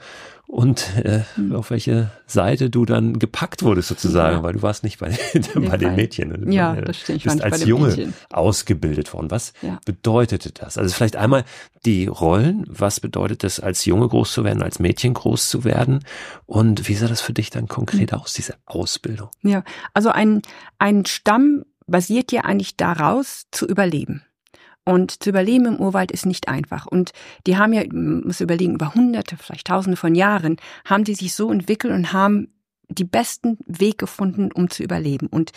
und äh, hm. auf welche Seite du dann gepackt wurdest sozusagen, ja. weil du warst nicht bei, <laughs> bei den Mädchen. Ja, das stimmt. Du bist als Junge Mädchen. ausgebildet worden. Was ja. bedeutete das? Also vielleicht einmal die Rollen. Was bedeutet es, als Junge groß zu werden, als Mädchen groß zu werden? Und wie sah das für dich dann konkret hm. aus, diese Ausbildung? Ja, also ein, ein Stamm basiert ja eigentlich daraus, zu überleben. Und zu überleben im Urwald ist nicht einfach. Und die haben ja, man muss überlegen, über hunderte, vielleicht tausende von Jahren haben die sich so entwickelt und haben die besten Weg gefunden, um zu überleben. Und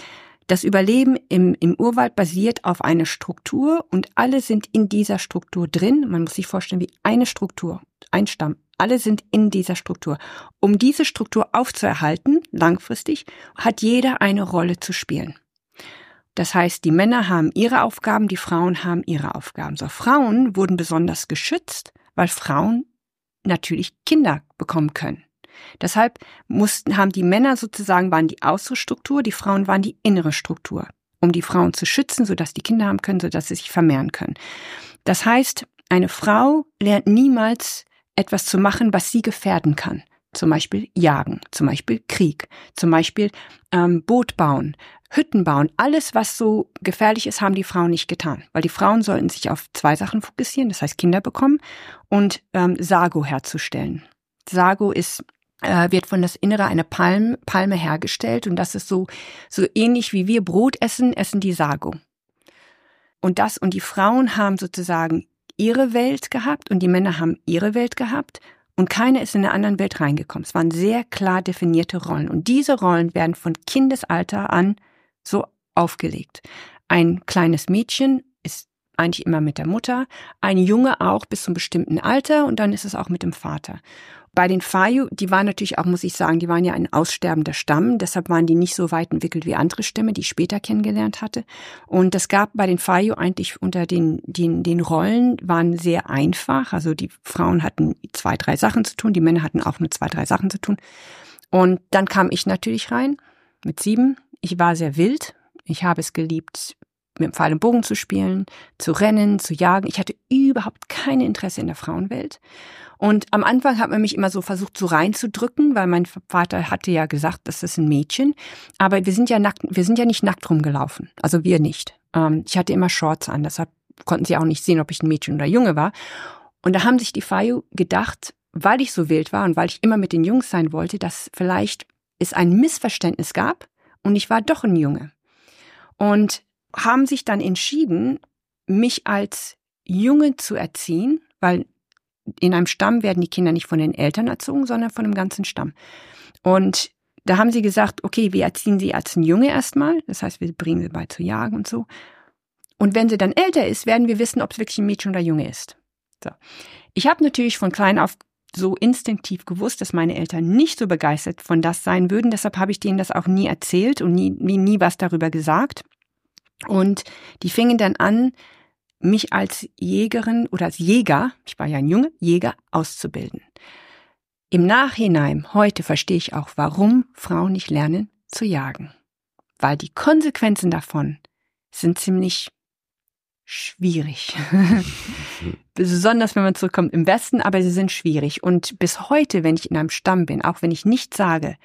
das Überleben im, im Urwald basiert auf einer Struktur und alle sind in dieser Struktur drin. Man muss sich vorstellen, wie eine Struktur, ein Stamm. Alle sind in dieser Struktur. Um diese Struktur aufzuerhalten, langfristig, hat jeder eine Rolle zu spielen. Das heißt, die Männer haben ihre Aufgaben, die Frauen haben ihre Aufgaben. So, Frauen wurden besonders geschützt, weil Frauen natürlich Kinder bekommen können. Deshalb mussten, haben die Männer sozusagen waren die äußere Struktur, die Frauen waren die innere Struktur, um die Frauen zu schützen, sodass die Kinder haben können, sodass sie sich vermehren können. Das heißt, eine Frau lernt niemals etwas zu machen, was sie gefährden kann. Zum Beispiel Jagen, zum Beispiel Krieg, zum Beispiel ähm, Boot bauen, Hütten bauen. Alles, was so gefährlich ist, haben die Frauen nicht getan. Weil die Frauen sollten sich auf zwei Sachen fokussieren, das heißt Kinder bekommen und ähm, Sago herzustellen. Sago ist äh, wird von das Innere einer Palm, Palme hergestellt und das ist so, so ähnlich wie wir Brot essen, essen die Sago. Und das, und die Frauen haben sozusagen ihre Welt gehabt und die Männer haben ihre Welt gehabt und keiner ist in eine anderen Welt reingekommen. Es waren sehr klar definierte Rollen. Und diese Rollen werden von Kindesalter an so aufgelegt. Ein kleines Mädchen ist eigentlich immer mit der Mutter, ein Junge auch bis zum bestimmten Alter und dann ist es auch mit dem Vater. Bei den Fayu, die waren natürlich auch, muss ich sagen, die waren ja ein aussterbender Stamm, deshalb waren die nicht so weit entwickelt wie andere Stämme, die ich später kennengelernt hatte. Und das gab bei den Fayu eigentlich unter den, den, den Rollen waren sehr einfach. Also die Frauen hatten zwei, drei Sachen zu tun, die Männer hatten auch nur zwei, drei Sachen zu tun. Und dann kam ich natürlich rein mit sieben. Ich war sehr wild. Ich habe es geliebt, mit dem Pfeil und Bogen zu spielen, zu rennen, zu jagen. Ich hatte überhaupt kein Interesse in der Frauenwelt. Und am Anfang hat man mich immer so versucht, so reinzudrücken, weil mein Vater hatte ja gesagt, das ist ein Mädchen. Aber wir sind ja nackt, wir sind ja nicht nackt rumgelaufen. Also wir nicht. Ähm, ich hatte immer Shorts an, deshalb konnten sie auch nicht sehen, ob ich ein Mädchen oder Junge war. Und da haben sich die Fayu gedacht, weil ich so wild war und weil ich immer mit den Jungs sein wollte, dass vielleicht es ein Missverständnis gab und ich war doch ein Junge. Und haben sich dann entschieden, mich als Junge zu erziehen, weil in einem Stamm werden die Kinder nicht von den Eltern erzogen, sondern von dem ganzen Stamm. Und da haben sie gesagt, okay, wir erziehen sie als ein Junge erstmal, das heißt, wir bringen sie bei zu jagen und so. Und wenn sie dann älter ist, werden wir wissen, ob es wirklich ein Mädchen oder Junge ist. So. Ich habe natürlich von klein auf so instinktiv gewusst, dass meine Eltern nicht so begeistert von das sein würden. Deshalb habe ich denen das auch nie erzählt und nie, nie, nie was darüber gesagt. Und die fingen dann an, mich als Jägerin oder als Jäger, ich war ja ein Junge, Jäger auszubilden. Im Nachhinein, heute verstehe ich auch, warum Frauen nicht lernen zu jagen. Weil die Konsequenzen davon sind ziemlich schwierig. <laughs> Besonders wenn man zurückkommt im Westen, aber sie sind schwierig. Und bis heute, wenn ich in einem Stamm bin, auch wenn ich nichts sage,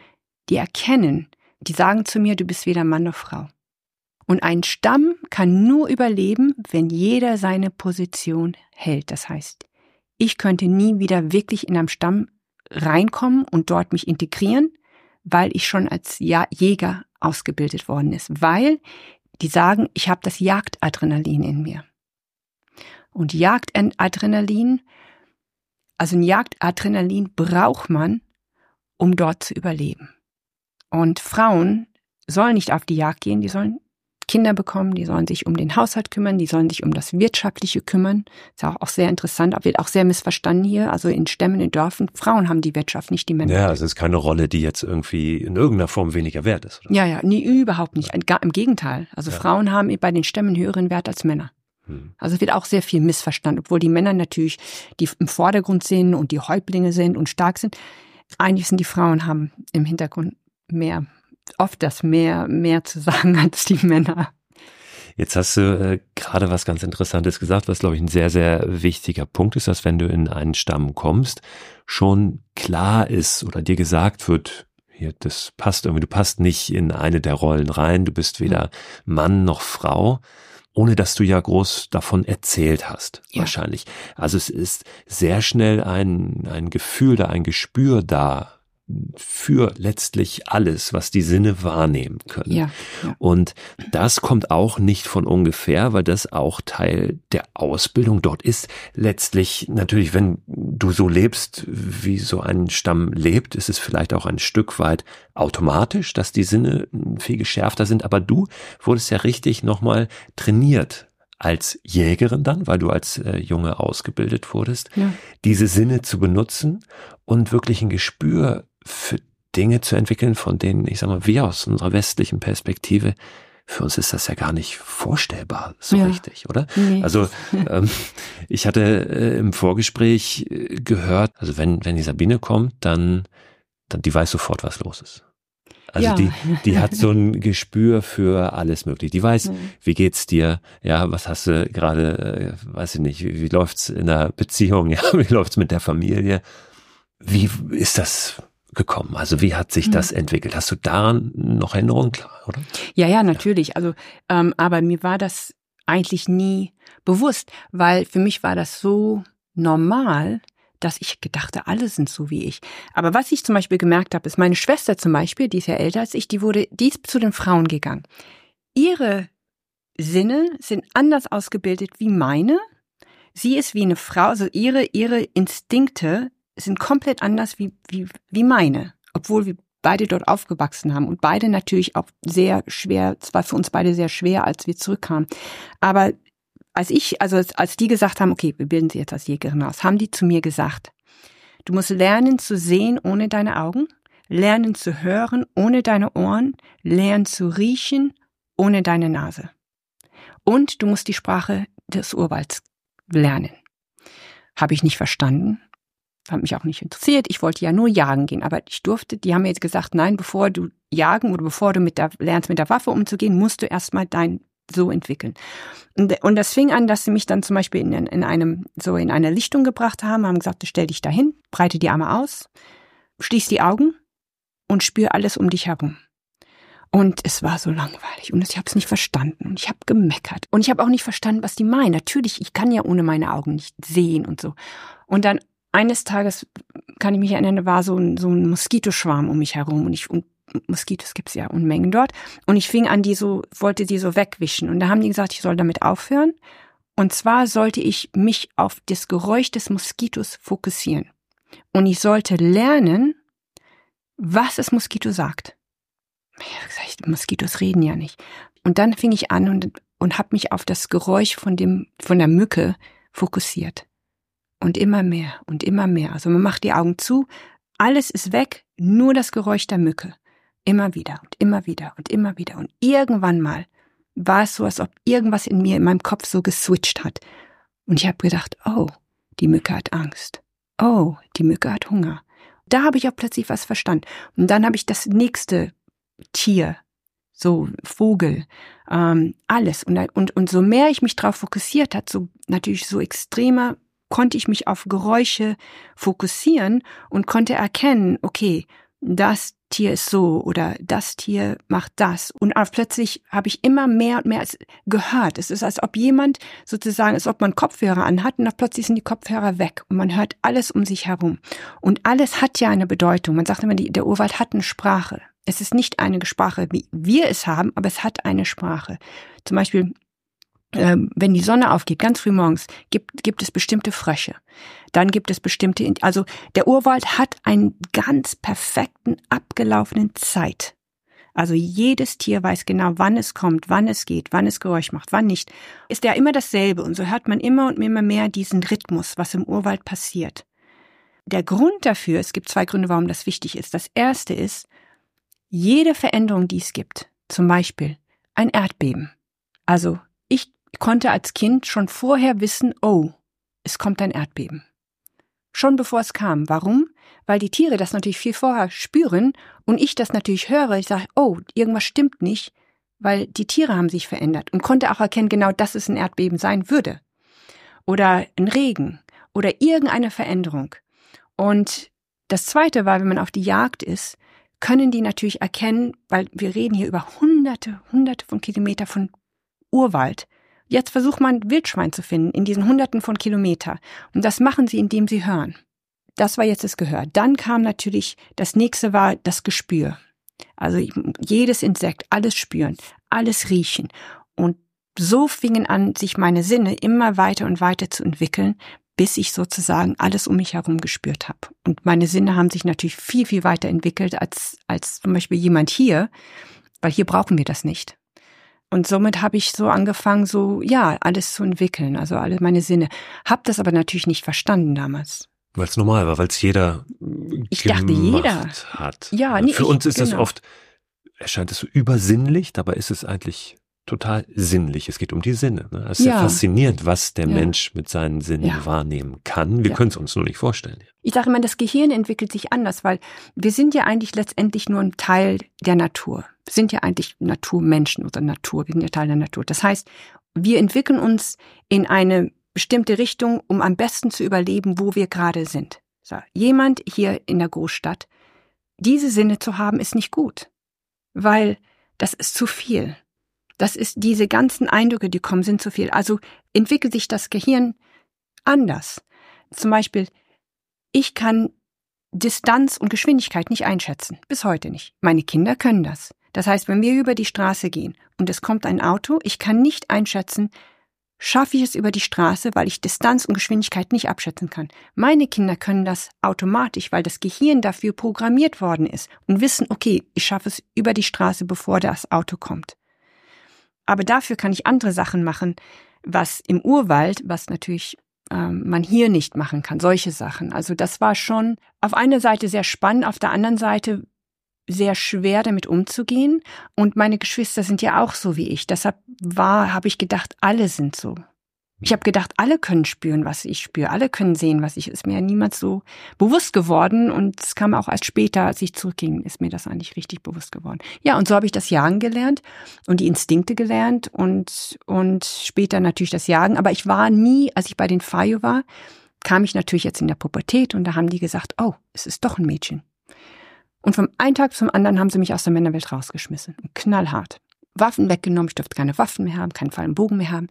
die erkennen, die sagen zu mir, du bist weder Mann noch Frau. Und ein Stamm kann nur überleben, wenn jeder seine Position hält. Das heißt, ich könnte nie wieder wirklich in einem Stamm reinkommen und dort mich integrieren, weil ich schon als Jäger ausgebildet worden ist, weil die sagen, ich habe das Jagdadrenalin in mir. Und Jagdadrenalin, also ein Jagdadrenalin braucht man, um dort zu überleben. Und Frauen sollen nicht auf die Jagd gehen, die sollen Kinder bekommen, die sollen sich um den Haushalt kümmern, die sollen sich um das Wirtschaftliche kümmern. Ist auch, auch sehr interessant, wird auch sehr missverstanden hier. Also in Stämmen, in Dörfern, Frauen haben die Wirtschaft, nicht die Männer. Ja, es ist keine Rolle, die jetzt irgendwie in irgendeiner Form weniger wert ist. Oder? Ja, ja, nee, überhaupt nicht. Im Gegenteil. Also ja. Frauen haben bei den Stämmen höheren Wert als Männer. Hm. Also es wird auch sehr viel missverstanden, obwohl die Männer natürlich die im Vordergrund sind und die Häuptlinge sind und stark sind. Eigentlich sind die Frauen haben im Hintergrund mehr oft das mehr, mehr zu sagen <laughs> als die Männer. Jetzt hast du äh, gerade was ganz Interessantes gesagt, was glaube ich ein sehr, sehr wichtiger Punkt ist, dass wenn du in einen Stamm kommst, schon klar ist oder dir gesagt wird, hier, das passt irgendwie, du passt nicht in eine der Rollen rein, du bist weder Mann noch Frau, ohne dass du ja groß davon erzählt hast, ja. wahrscheinlich. Also es ist sehr schnell ein, ein Gefühl da, ein Gespür da, für letztlich alles, was die Sinne wahrnehmen können. Ja, ja. Und das kommt auch nicht von ungefähr, weil das auch Teil der Ausbildung dort ist. Letztlich natürlich, wenn du so lebst, wie so ein Stamm lebt, ist es vielleicht auch ein Stück weit automatisch, dass die Sinne viel geschärfter sind. Aber du wurdest ja richtig nochmal trainiert als Jägerin dann, weil du als äh, Junge ausgebildet wurdest, ja. diese Sinne zu benutzen und wirklich ein Gespür für Dinge zu entwickeln, von denen, ich sag mal, wir aus unserer westlichen Perspektive, für uns ist das ja gar nicht vorstellbar, so ja. richtig, oder? Nee. Also <laughs> ähm, ich hatte äh, im Vorgespräch äh, gehört, also wenn, wenn die Sabine kommt, dann, dann die weiß sofort, was los ist. Also ja. die, die hat so ein <laughs> Gespür für alles mögliche. Die weiß, mhm. wie geht's dir? Ja, was hast du gerade, äh, weiß ich nicht, wie, wie läuft's in der Beziehung? <laughs> Ja, wie läuft's mit der Familie? Wie ist das gekommen? Also wie hat sich das mhm. entwickelt? Hast du daran noch Erinnerungen klar, oder? Ja, ja, natürlich. Also, ähm, aber mir war das eigentlich nie bewusst, weil für mich war das so normal, dass ich gedachte, alle sind so wie ich. Aber was ich zum Beispiel gemerkt habe, ist meine Schwester zum Beispiel, die ist ja älter als ich, die wurde, die ist zu den Frauen gegangen. Ihre Sinne sind anders ausgebildet wie meine. Sie ist wie eine Frau, also ihre, ihre Instinkte sind komplett anders wie, wie, wie meine, obwohl wir beide dort aufgewachsen haben und beide natürlich auch sehr schwer, es war für uns beide sehr schwer, als wir zurückkamen. Aber als ich, also als die gesagt haben, okay, wir bilden sie jetzt als Jägerin aus, haben die zu mir gesagt, Du musst lernen zu sehen ohne deine Augen, lernen zu hören ohne deine Ohren, lernen zu riechen ohne deine Nase. Und du musst die Sprache des Urwalds lernen. Habe ich nicht verstanden, hat mich auch nicht interessiert. Ich wollte ja nur jagen gehen, aber ich durfte, die haben mir jetzt gesagt, nein, bevor du jagen oder bevor du mit der, lernst mit der Waffe umzugehen, musst du erstmal dein so entwickeln. Und, und das fing an, dass sie mich dann zum Beispiel in, in einem, so in eine Lichtung gebracht haben, haben gesagt, stell dich dahin, breite die Arme aus, schließ die Augen und spür alles um dich herum. Und es war so langweilig und ich habe es nicht verstanden und ich habe gemeckert und ich habe auch nicht verstanden, was die meinen. Natürlich, ich kann ja ohne meine Augen nicht sehen und so. Und dann eines Tages kann ich mich erinnern, war so ein, so ein Moskitoschwarm um mich herum und ich und Moskitos gibt's ja Unmengen dort und ich fing an, die so wollte die so wegwischen und da haben die gesagt, ich soll damit aufhören und zwar sollte ich mich auf das Geräusch des Moskitos fokussieren und ich sollte lernen, was das Moskito sagt. Ich habe gesagt, Moskitos reden ja nicht. Und dann fing ich an und, und habe mich auf das Geräusch von dem von der Mücke fokussiert. Und immer mehr und immer mehr. Also man macht die Augen zu, alles ist weg, nur das Geräusch der Mücke. Immer wieder und immer wieder und immer wieder. Und irgendwann mal war es so, als ob irgendwas in mir, in meinem Kopf so geswitcht hat. Und ich habe gedacht, oh, die Mücke hat Angst. Oh, die Mücke hat Hunger. Da habe ich auch plötzlich was verstanden. Und dann habe ich das nächste Tier, so Vogel, ähm, alles. Und, und, und so mehr ich mich darauf fokussiert hat, so natürlich so extremer konnte ich mich auf Geräusche fokussieren und konnte erkennen, okay, das Tier ist so oder das Tier macht das. Und plötzlich habe ich immer mehr und mehr gehört. Es ist, als ob jemand sozusagen, als ob man Kopfhörer anhat und plötzlich sind die Kopfhörer weg und man hört alles um sich herum. Und alles hat ja eine Bedeutung. Man sagt immer, der Urwald hat eine Sprache. Es ist nicht eine Sprache, wie wir es haben, aber es hat eine Sprache. Zum Beispiel ähm, wenn die Sonne aufgeht, ganz früh morgens, gibt, gibt es bestimmte Frösche. Dann gibt es bestimmte, also der Urwald hat einen ganz perfekten, abgelaufenen Zeit. Also jedes Tier weiß genau, wann es kommt, wann es geht, wann es Geräusch macht, wann nicht. Ist ja immer dasselbe und so hört man immer und immer mehr diesen Rhythmus, was im Urwald passiert. Der Grund dafür, es gibt zwei Gründe, warum das wichtig ist. Das erste ist, jede Veränderung, die es gibt, zum Beispiel ein Erdbeben. Also ich konnte als Kind schon vorher wissen, oh, es kommt ein Erdbeben. Schon bevor es kam. Warum? Weil die Tiere das natürlich viel vorher spüren und ich das natürlich höre. Ich sage, oh, irgendwas stimmt nicht, weil die Tiere haben sich verändert und konnte auch erkennen, genau, dass es ein Erdbeben sein würde. Oder ein Regen oder irgendeine Veränderung. Und das Zweite war, wenn man auf die Jagd ist, können die natürlich erkennen, weil wir reden hier über hunderte, hunderte von Kilometer von Urwald. Jetzt versucht man Wildschwein zu finden in diesen Hunderten von Kilometer. Und das machen sie, indem sie hören. Das war jetzt das Gehör. Dann kam natürlich, das nächste war das Gespür. Also jedes Insekt, alles spüren, alles riechen. Und so fingen an, sich meine Sinne immer weiter und weiter zu entwickeln, bis ich sozusagen alles um mich herum gespürt habe. Und meine Sinne haben sich natürlich viel, viel weiter entwickelt als, als zum Beispiel jemand hier, weil hier brauchen wir das nicht. Und somit habe ich so angefangen, so ja, alles zu entwickeln, also alle meine Sinne. Hab das aber natürlich nicht verstanden damals. Weil es normal war, weil es jeder ich dachte, jeder hat. Ja, nee, Für ich, uns ist genau. das oft, erscheint es so übersinnlich, dabei ist es eigentlich total sinnlich. Es geht um die Sinne. Ne? Es ist ja. ja faszinierend, was der Ja. Mensch mit seinen Sinnen Ja. wahrnehmen kann. Wir können es uns nur nicht vorstellen. Ich sage immer, das Gehirn entwickelt sich anders, weil wir sind ja eigentlich letztendlich nur ein Teil der Natur. Sind ja eigentlich Naturmenschen oder Natur, wir sind ja Teil der Natur. Das heißt, wir entwickeln uns in eine bestimmte Richtung, um am besten zu überleben, wo wir gerade sind. So, jemand hier in der Großstadt, diese Sinne zu haben, ist nicht gut, weil das ist zu viel. Das ist diese ganzen Eindrücke, die kommen, sind zu viel. Also entwickelt sich das Gehirn anders. Zum Beispiel, ich kann Distanz und Geschwindigkeit nicht einschätzen. Bis heute nicht. Meine Kinder können das. Das heißt, wenn wir über die Straße gehen und es kommt ein Auto, ich kann nicht einschätzen, schaffe ich es über die Straße, weil ich Distanz und Geschwindigkeit nicht abschätzen kann. Meine Kinder können das automatisch, weil das Gehirn dafür programmiert worden ist und wissen, okay, ich schaffe es über die Straße, bevor das Auto kommt. Aber dafür kann ich andere Sachen machen, was im Urwald, was natürlich ähm, man hier nicht machen kann, solche Sachen. Also das war schon auf einer Seite sehr spannend, auf der anderen Seite sehr schwer damit umzugehen. Und meine Geschwister sind ja auch so wie ich. Deshalb war, habe ich gedacht, alle sind so. Ich habe gedacht, alle können spüren, was ich spüre, alle können sehen, was ich. Ist mir ja niemals so bewusst geworden und es kam auch erst später, als ich zurückging, ist mir das eigentlich richtig bewusst geworden. Ja, und so habe ich das Jagen gelernt und die Instinkte gelernt und und später natürlich das Jagen. Aber ich war nie, als ich bei den Fayo war, kam ich natürlich jetzt in der Pubertät und da haben die gesagt, oh, es ist doch ein Mädchen. Und vom einen Tag zum anderen haben sie mich aus der Männerwelt rausgeschmissen. Knallhart. Waffen weggenommen, ich durfte keine Waffen mehr haben, keinen Fall Bogen mehr haben.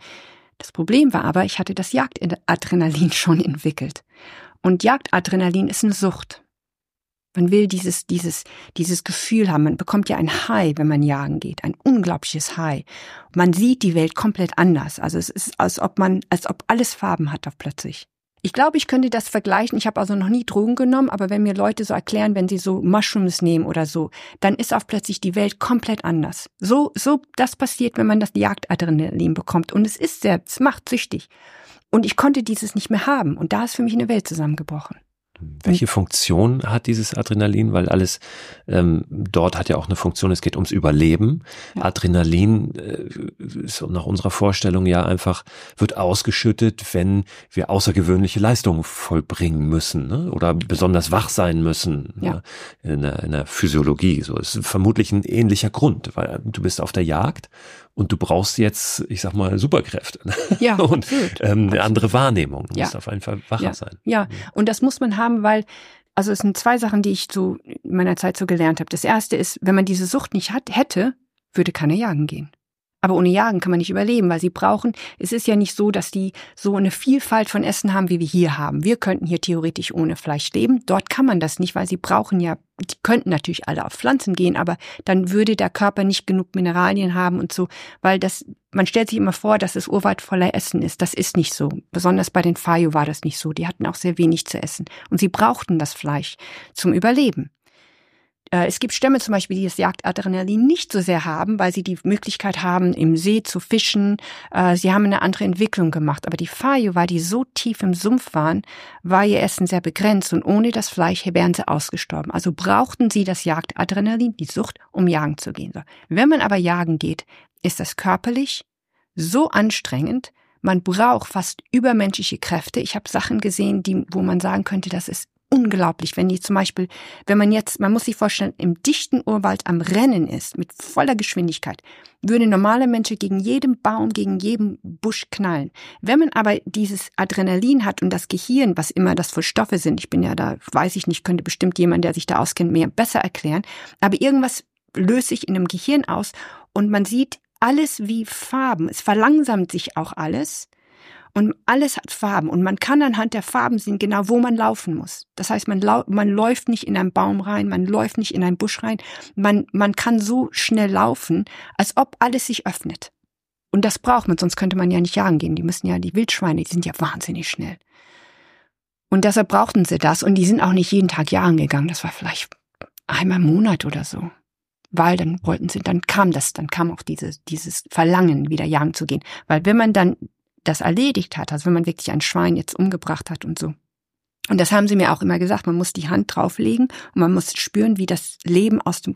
Das Problem war aber, ich hatte das Jagdadrenalin <laughs> schon entwickelt. Und Jagdadrenalin ist eine Sucht. Man will dieses, dieses, dieses Gefühl haben. Man bekommt ja ein High, wenn man jagen geht. Ein unglaubliches High. Man sieht die Welt komplett anders. Also es ist, als ob man, als ob alles Farben hat auf plötzlich. Ich glaube, ich könnte das vergleichen. Ich habe also noch nie Drogen genommen, aber wenn mir Leute so erklären, wenn sie so Mushrooms nehmen oder so, dann ist auch plötzlich die Welt komplett anders. So, so, das passiert, wenn man das Jagdadrenalin bekommt. Und es ist sehr, es macht süchtig. Und ich konnte dieses nicht mehr haben. Und da ist für mich eine Welt zusammengebrochen. Welche Funktion hat dieses Adrenalin? Weil alles ähm, dort hat ja auch eine Funktion, es geht ums Überleben. Ja. Adrenalin äh, ist nach unserer Vorstellung ja einfach, wird ausgeschüttet, wenn wir außergewöhnliche Leistungen vollbringen müssen ne? oder besonders wach sein müssen ja. ne? in, der, in der Physiologie. So ist vermutlich ein ähnlicher Grund, weil du bist auf der Jagd und du brauchst jetzt, ich sag mal, Superkräfte. Ja, <laughs> und ähm, eine andere Wahrnehmung. Du ja. musst auf jeden Fall wacher ja. sein. Ja, und das muss man haben, weil, also es sind zwei Sachen, die ich so in meiner Zeit so gelernt habe. Das erste ist, wenn man diese Sucht nicht hat, hätte, würde keiner jagen gehen. Aber ohne Jagen kann man nicht überleben, weil sie brauchen, es ist ja nicht so, dass die so eine Vielfalt von Essen haben, wie wir hier haben. Wir könnten hier theoretisch ohne Fleisch leben. Dort kann man das nicht, weil sie brauchen ja, die könnten natürlich alle auf Pflanzen gehen, aber dann würde der Körper nicht genug Mineralien haben und so, weil das, man stellt sich immer vor, dass es urweit voller Essen ist. Das ist nicht so. Besonders bei den Fayo war das nicht so. Die hatten auch sehr wenig zu essen. Und sie brauchten das Fleisch zum Überleben. Äh, es gibt Stämme zum Beispiel, die das Jagdadrenalin nicht so sehr haben, weil sie die Möglichkeit haben, im See zu fischen. Äh, sie haben eine andere Entwicklung gemacht. Aber die Fayu, weil die so tief im Sumpf waren, war ihr Essen sehr begrenzt und ohne das Fleisch wären sie ausgestorben. Also brauchten sie das Jagdadrenalin, die Sucht, um jagen zu gehen. Wenn man aber jagen geht, ist das körperlich so anstrengend, man braucht fast übermenschliche Kräfte. Ich habe Sachen gesehen, die, wo man sagen könnte, das ist unglaublich, wenn die zum Beispiel, wenn man jetzt, man muss sich vorstellen, im dichten Urwald am Rennen ist, mit voller Geschwindigkeit, würde normale Menschen gegen jeden Baum, gegen jeden Busch knallen. Wenn man aber dieses Adrenalin hat und das Gehirn, was immer das für Stoffe sind, ich bin ja da, weiß ich nicht, könnte bestimmt jemand, der sich da auskennt, mir besser erklären, aber irgendwas löst sich in dem Gehirn aus und man sieht alles wie Farben. Es verlangsamt sich auch alles. Und alles hat Farben und man kann anhand der Farben sehen, genau wo man laufen muss. Das heißt, man, lau man läuft nicht in einen Baum rein, man läuft nicht in einen Busch rein. Man, man kann so schnell laufen, als ob alles sich öffnet. Und das braucht man, sonst könnte man ja nicht jagen gehen. Die müssen ja, die Wildschweine, die sind ja wahnsinnig schnell. Und deshalb brauchten sie das und die sind auch nicht jeden Tag jagen gegangen. Das war vielleicht einmal im Monat oder so. Weil dann wollten sie, dann kam das, dann kam auch dieses, dieses Verlangen, wieder jagen zu gehen. Weil wenn man dann das erledigt hat, also wenn man wirklich ein Schwein jetzt umgebracht hat und so. Und das haben sie mir auch immer gesagt, man muss die Hand drauflegen und man muss spüren, wie das Leben aus dem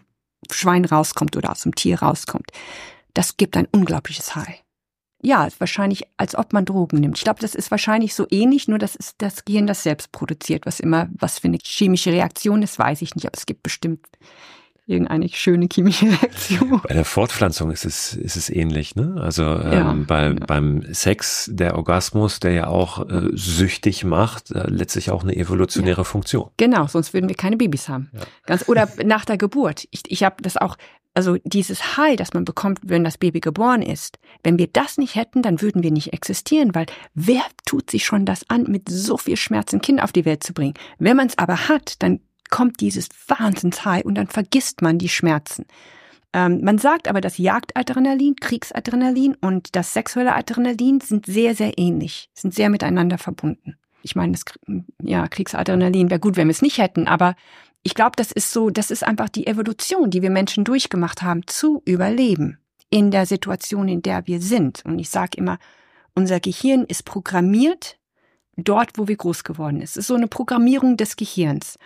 Schwein rauskommt oder aus dem Tier rauskommt. Das gibt ein unglaubliches High. Ja, wahrscheinlich, als ob man Drogen nimmt. Ich glaube, das ist wahrscheinlich so ähnlich, nur das ist das Gehirn, das selbst produziert, was immer, was für eine chemische Reaktion ist, weiß ich nicht, aber es gibt bestimmt irgendeine schöne chemische Reaktion. Bei der Fortpflanzung ist es, ist es ähnlich, ne? Also ja, ähm, bei, ja. beim Sex, der Orgasmus, der ja auch äh, süchtig macht, äh, letztlich auch eine evolutionäre ja. Funktion. Genau, sonst würden wir keine Babys haben. Ganz oder nach der Geburt. Ich, ich habe das auch, also dieses High, das man bekommt, wenn das Baby geboren ist, wenn wir das nicht hätten, dann würden wir nicht existieren, weil wer tut sich schon das an, mit so viel Schmerz ein Kind auf die Welt zu bringen? Wenn man es aber hat, dann kommt dieses Wahnsinnshigh und dann vergisst man die Schmerzen. Ähm, man sagt aber, das Jagdadrenalin, Kriegsadrenalin und das sexuelle Adrenalin sind sehr, sehr ähnlich, sind sehr miteinander verbunden. Ich meine, das ja, Kriegsadrenalin wäre gut, wenn wir es nicht hätten, aber ich glaube, das ist so, das ist einfach die Evolution, die wir Menschen durchgemacht haben, zu überleben in der Situation, in der wir sind. Und ich sage immer, unser Gehirn ist programmiert, dort, wo wir groß geworden sind. Es ist so eine Programmierung des Gehirns.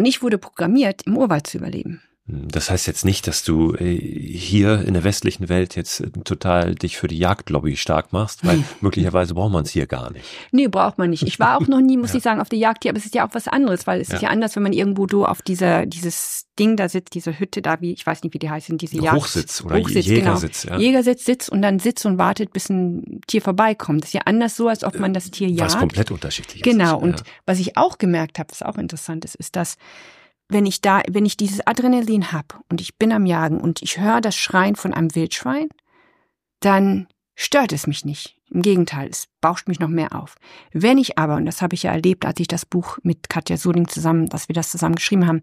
Und ich wurde programmiert, im Urwald zu überleben. Das heißt jetzt nicht, dass du äh, hier in der westlichen Welt jetzt äh, total dich für die Jagdlobby stark machst, weil möglicherweise braucht man es hier gar nicht. Nee, braucht man nicht. Ich war auch noch nie, muss <laughs> ja. ich sagen, auf der Jagd hier, aber es ist ja auch was anderes, weil es ja. ist ja anders, wenn man irgendwo du auf dieser, dieses Ding da sitzt, diese Hütte da, wie, ich weiß nicht, wie die heißen, diese Jagd. Hochsitz oder Hochsitz, Jägersitz, genau. ja. Jägersitz sitzt und dann sitzt und wartet, bis ein Tier vorbeikommt. Das ist ja anders so, als ob man das Tier jagt. Was komplett unterschiedlich ist. Genau. Und was ich auch gemerkt habe, was auch interessant ist, ist, dass wenn ich da, wenn ich dieses Adrenalin hab und ich bin am Jagen und ich höre das Schreien von einem Wildschwein, dann stört es mich nicht. Im Gegenteil, es bauscht mich noch mehr auf. Wenn ich aber, und das habe ich ja erlebt, als ich das Buch mit Katja Soling zusammen, dass wir das zusammen geschrieben haben,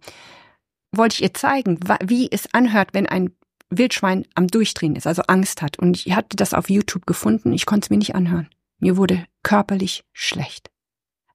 wollte ich ihr zeigen, wie es anhört, wenn ein Wildschwein am Durchdrehen ist, also Angst hat. Und ich hatte das auf YouTube gefunden, ich konnte es mir nicht anhören. Mir wurde körperlich schlecht.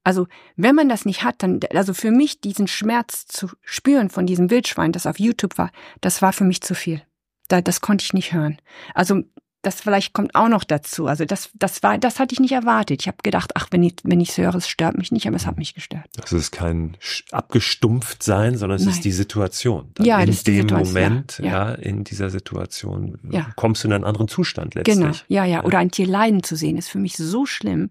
Also wenn man das nicht hat, dann, also für mich diesen Schmerz zu spüren von diesem Wildschwein, das auf YouTube war, das war für mich zu viel. Da, das konnte ich nicht hören. Also das vielleicht kommt auch noch dazu. Also das, das war, das hatte ich nicht erwartet. Ich habe gedacht, ach, wenn ich, wenn ich höre, es stört mich nicht, aber es hat mich gestört. Also es ist kein abgestumpft sein, sondern es Nein. ist die Situation. Dann ja, in das dem Moment, ja, ja. in dieser Situation ja. kommst du in einen anderen Zustand letztlich. Genau, ja, ja. Oder ein Tier leiden zu sehen, ist für mich so schlimm.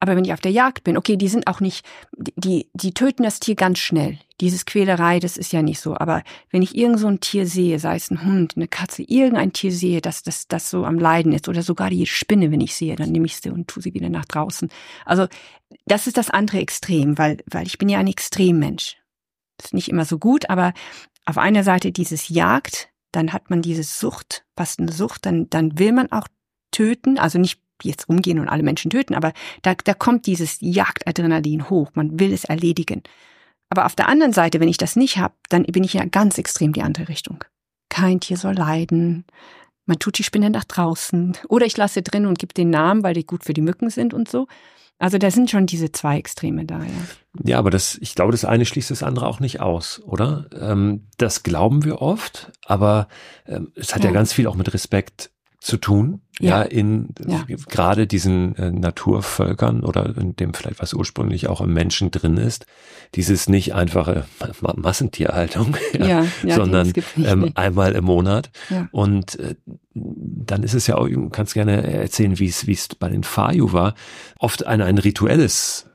Aber wenn ich auf der Jagd bin, okay, die sind auch nicht, die, die töten das Tier ganz schnell. Dieses Quälerei, das ist ja nicht so. Aber wenn ich irgend so ein Tier sehe, sei es ein Hund, eine Katze, irgendein Tier sehe, dass das, das so am Leiden ist, oder sogar die Spinne, wenn ich sehe, dann nehme ich sie und tue sie wieder nach draußen. Also, das ist das andere Extrem, weil, weil ich bin ja ein Extremmensch. Ist nicht immer so gut, aber auf einer Seite dieses Jagd, dann hat man diese Sucht, fast eine Sucht, dann, dann will man auch töten, also nicht jetzt rumgehen und alle Menschen töten, aber da, da kommt dieses Jagdadrenalin hoch, man will es erledigen. Aber auf der anderen Seite, wenn ich das nicht habe, dann bin ich ja ganz extrem die andere Richtung. Kein Tier soll leiden, man tut die Spinne nach draußen oder ich lasse drin und gebe den Namen, weil die gut für die Mücken sind und so. Also da sind schon diese zwei Extreme da, ja. Ja, aber das, ich glaube, das eine schließt das andere auch nicht aus, oder? Ähm, das glauben wir oft, aber ähm, es hat ja. ja ganz viel auch mit Respekt zu tun, ja, ja in ja. gerade diesen äh, Naturvölkern oder in dem vielleicht was ursprünglich auch im Menschen drin ist, dieses nicht einfache <laughs> Ma Massentierhaltung, <laughs> ja, sondern ähm, einmal im Monat. Und äh, dann ist es ja auch, du kannst gerne erzählen, wie es wie es bei den Fayu war, oft ein, ein rituelles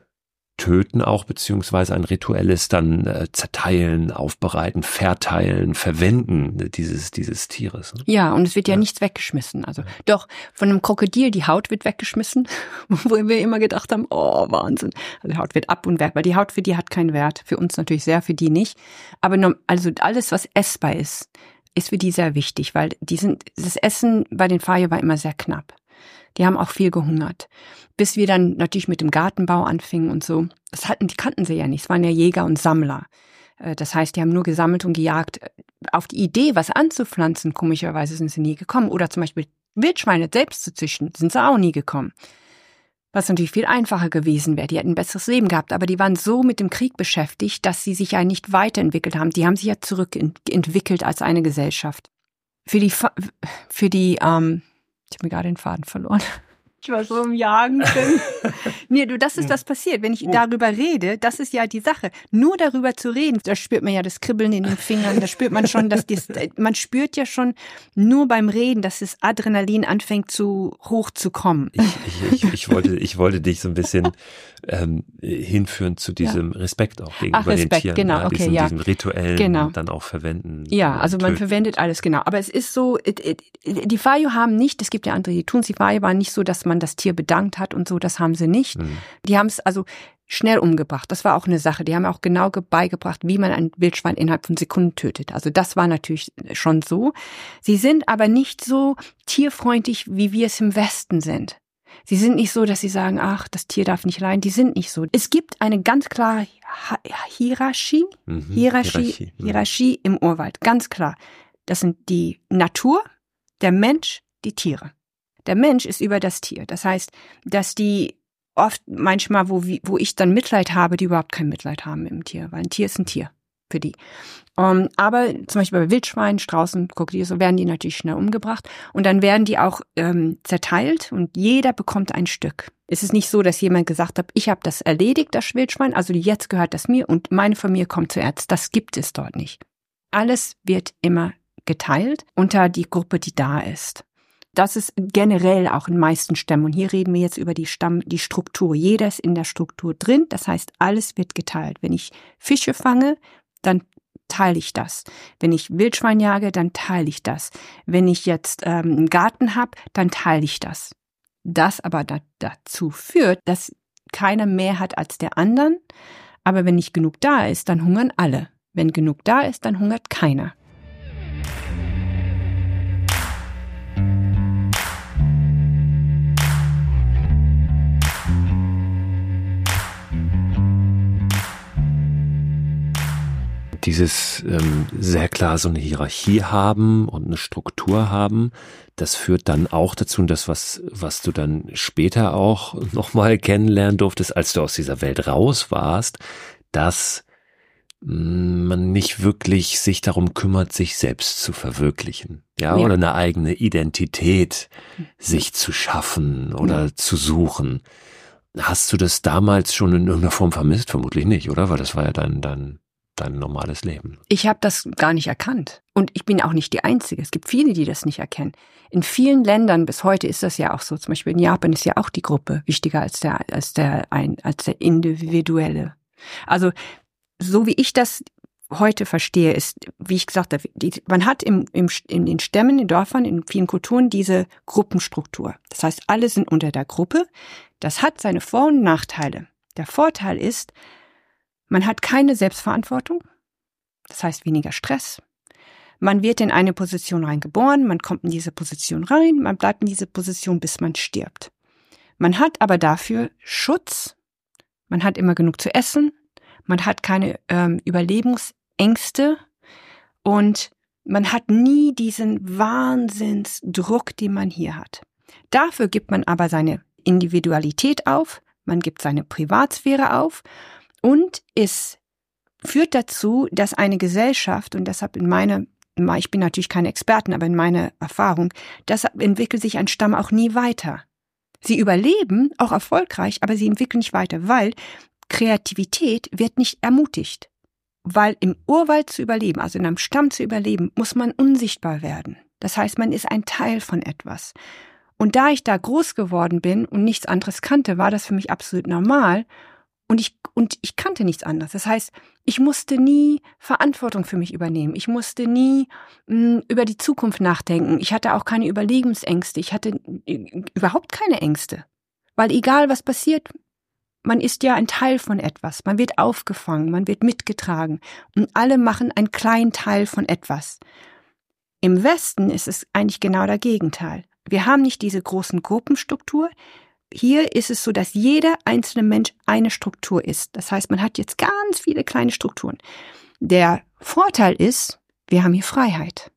Töten auch, beziehungsweise ein rituelles dann äh, zerteilen, aufbereiten, verteilen, verwenden dieses, dieses Tieres. Ne? Ja, und es wird ja, ja, nichts weggeschmissen. Also doch, von einem Krokodil, die Haut wird weggeschmissen, <laughs> wo wir immer gedacht haben, oh, Wahnsinn. Also die Haut wird ab und weg, weil die Haut für die hat keinen Wert. Für uns natürlich sehr, für die nicht. Aber also alles, was essbar ist, ist für die sehr wichtig, weil die sind, das Essen bei den Feier war immer sehr knapp. Die haben auch viel gehungert. Bis wir dann natürlich mit dem Gartenbau anfingen und so. Das hatten, die kannten sie ja nicht. Es waren ja Jäger und Sammler. Äh, das heißt, die haben nur gesammelt und gejagt. Auf die Idee, was anzupflanzen, komischerweise sind sie nie gekommen. Oder zum Beispiel Wildschweine selbst zu züchten, sind sie auch nie gekommen. Was natürlich viel einfacher gewesen wäre. Die hätten ein besseres Leben gehabt. Aber die waren so mit dem Krieg beschäftigt, dass sie sich ja nicht weiterentwickelt haben. Die haben sich ja zurückentwickelt als eine Gesellschaft. Für die, für die, ähm, ich habe mir gerade den Faden verloren. Ich war so im Jagen drin. <laughs> nee, du, das ist das passiert. Wenn ich oh. darüber rede, das ist ja die Sache. Nur darüber zu reden, da spürt man ja das Kribbeln in den Fingern, da spürt man schon, dass das, man spürt ja schon nur beim Reden, dass das Adrenalin anfängt zu hoch zu kommen. Ich, ich, ich, ich wollte, ich wollte dich so ein bisschen ähm, hinführen zu diesem ja. Respekt auch gegenüber Ach, Respekt, den Tieren. Genau, ja, okay, diesen, ja. diesen rituellen genau. dann auch verwenden. Ja, also man verwendet alles, genau. Aber es ist so, die Fayu haben nicht, es gibt ja andere, die tun die Fayu waren nicht so, dass man das Tier bedankt hat und so, das haben sie nicht. Mhm. Die haben es also schnell umgebracht. Das war auch eine Sache. Die haben auch genau beigebracht, wie man ein Wildschwein innerhalb von Sekunden tötet. Also das war natürlich schon so. Sie sind aber nicht so tierfreundlich, wie wir es im Westen sind. Sie sind nicht so, dass sie sagen, ach, das Tier darf nicht leiden. Die sind nicht so. Es gibt eine ganz klare Hierarchie, mhm, Hierarchie, Hierarchie, mhm. Hierarchie im Urwald. Ganz klar. Das sind die Natur, der Mensch, die Tiere. Der Mensch ist über das Tier. Das heißt, dass die oft manchmal, wo, wo ich dann Mitleid habe, die überhaupt kein Mitleid haben im Tier, weil ein Tier ist ein Tier. für die. Um, ähm, aber zum Beispiel bei Wildschweinen, Straußen, Krokodile, so werden die natürlich schnell umgebracht. Und dann werden die auch ähm, zerteilt und jeder bekommt ein Stück. Es ist nicht so, dass jemand gesagt hat, ich habe das erledigt, das Wildschwein, also jetzt gehört das mir und meine Familie kommt zuerst. Das gibt es dort nicht. Alles wird immer geteilt unter die Gruppe, die da ist. Das ist generell auch in meisten Stämmen. Und hier reden wir jetzt über die Stamm, die Struktur. Jeder ist in der Struktur drin. Das heißt, alles wird geteilt. Wenn ich Fische fange, dann teile ich das. Wenn ich Wildschwein jage, dann teile ich das. Wenn ich jetzt ähm, einen Garten habe, dann teile ich das. Das aber da, dazu führt, dass keiner mehr hat als der anderen. Aber wenn nicht genug da ist, dann hungern alle. Wenn genug da ist, dann hungert keiner. Dieses ähm, sehr klar so eine Hierarchie haben und eine Struktur haben, das führt dann auch dazu, das was was du dann später auch <laughs> nochmal kennenlernen durftest, als du aus dieser Welt raus warst, dass mm, man nicht wirklich sich darum kümmert, sich selbst zu verwirklichen, ja, ja. oder eine eigene Identität sich zu schaffen oder ja. zu suchen. Hast du das damals schon in irgendeiner Form vermisst? Vermutlich nicht, oder? Weil das war ja dein, dein dein normales Leben. Ich habe das gar nicht erkannt. Und ich bin auch nicht die Einzige. Es gibt viele, die das nicht erkennen. In vielen Ländern bis heute ist das ja auch so. Zum Beispiel in Japan ist ja auch die Gruppe wichtiger als der, als der, ein, als der individuelle. Also, so wie ich das heute verstehe, ist, wie ich gesagt habe, die, man hat im, im, in den Stämmen, in Dörfern, in vielen Kulturen diese Gruppenstruktur. Das heißt, alle sind unter der Gruppe. Das hat seine Vor- und Nachteile. Der Vorteil ist, man hat keine Selbstverantwortung, das heißt weniger Stress. Man wird in eine Position reingeboren, man kommt in diese Position rein, man bleibt in diese Position, bis man stirbt. Man hat aber dafür Schutz, man hat immer genug zu essen, man hat keine ähm, Überlebensängste und man hat nie diesen Wahnsinnsdruck, den man hier hat. Dafür gibt man aber seine Individualität auf, man gibt seine Privatsphäre auf und es führt dazu, dass eine Gesellschaft, und deshalb in meiner, ich bin natürlich keine Experten, aber in meiner Erfahrung, deshalb entwickelt sich ein Stamm auch nie weiter. Sie überleben, auch erfolgreich, aber sie entwickeln nicht weiter, weil Kreativität wird nicht ermutigt. Weil im Urwald zu überleben, also in einem Stamm zu überleben, muss man unsichtbar werden. Das heißt, man ist ein Teil von etwas. Und da ich da groß geworden bin und nichts anderes kannte, war das für mich absolut normal. Und ich, und ich kannte nichts anderes. Das heißt, ich musste nie Verantwortung für mich übernehmen. Ich musste nie mh, hm, über die Zukunft nachdenken. Ich hatte auch keine Überlebensängste. Ich hatte äh, überhaupt keine Ängste. Weil egal was passiert, man ist ja ein Teil von etwas. Man wird aufgefangen, man wird mitgetragen. Und alle machen einen kleinen Teil von etwas. Im Westen ist es eigentlich genau der Gegenteil. Wir haben nicht diese großen Gruppenstruktur hier ist es so, dass jeder einzelne Mensch eine Struktur ist. Das heißt, man hat jetzt ganz viele kleine Strukturen. Der Vorteil ist, wir haben hier Freiheit.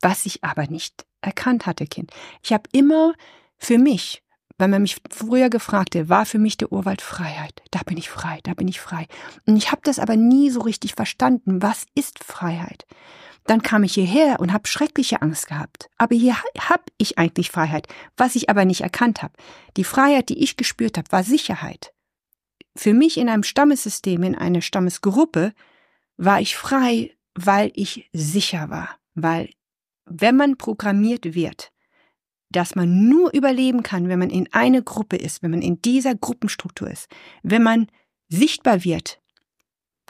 Was ich aber nicht erkannt hatte, Kind. Ich habe immer für mich, wenn man mich früher gefragte, war für mich der Urwald Freiheit. Da bin ich frei, da bin ich frei. Und ich habe das aber nie so richtig verstanden. Was ist Freiheit? Dann kam ich hierher und habe schreckliche Angst gehabt. Aber hier habe ich eigentlich Freiheit, was ich aber nicht erkannt habe. Die Freiheit, die ich gespürt habe, war Sicherheit. Für mich in einem Stammessystem, in einer Stammesgruppe, war ich frei, weil ich sicher war. Weil wenn man programmiert wird, dass man nur überleben kann, wenn man in eine Gruppe ist, wenn man in dieser Gruppenstruktur ist, wenn man sichtbar wird,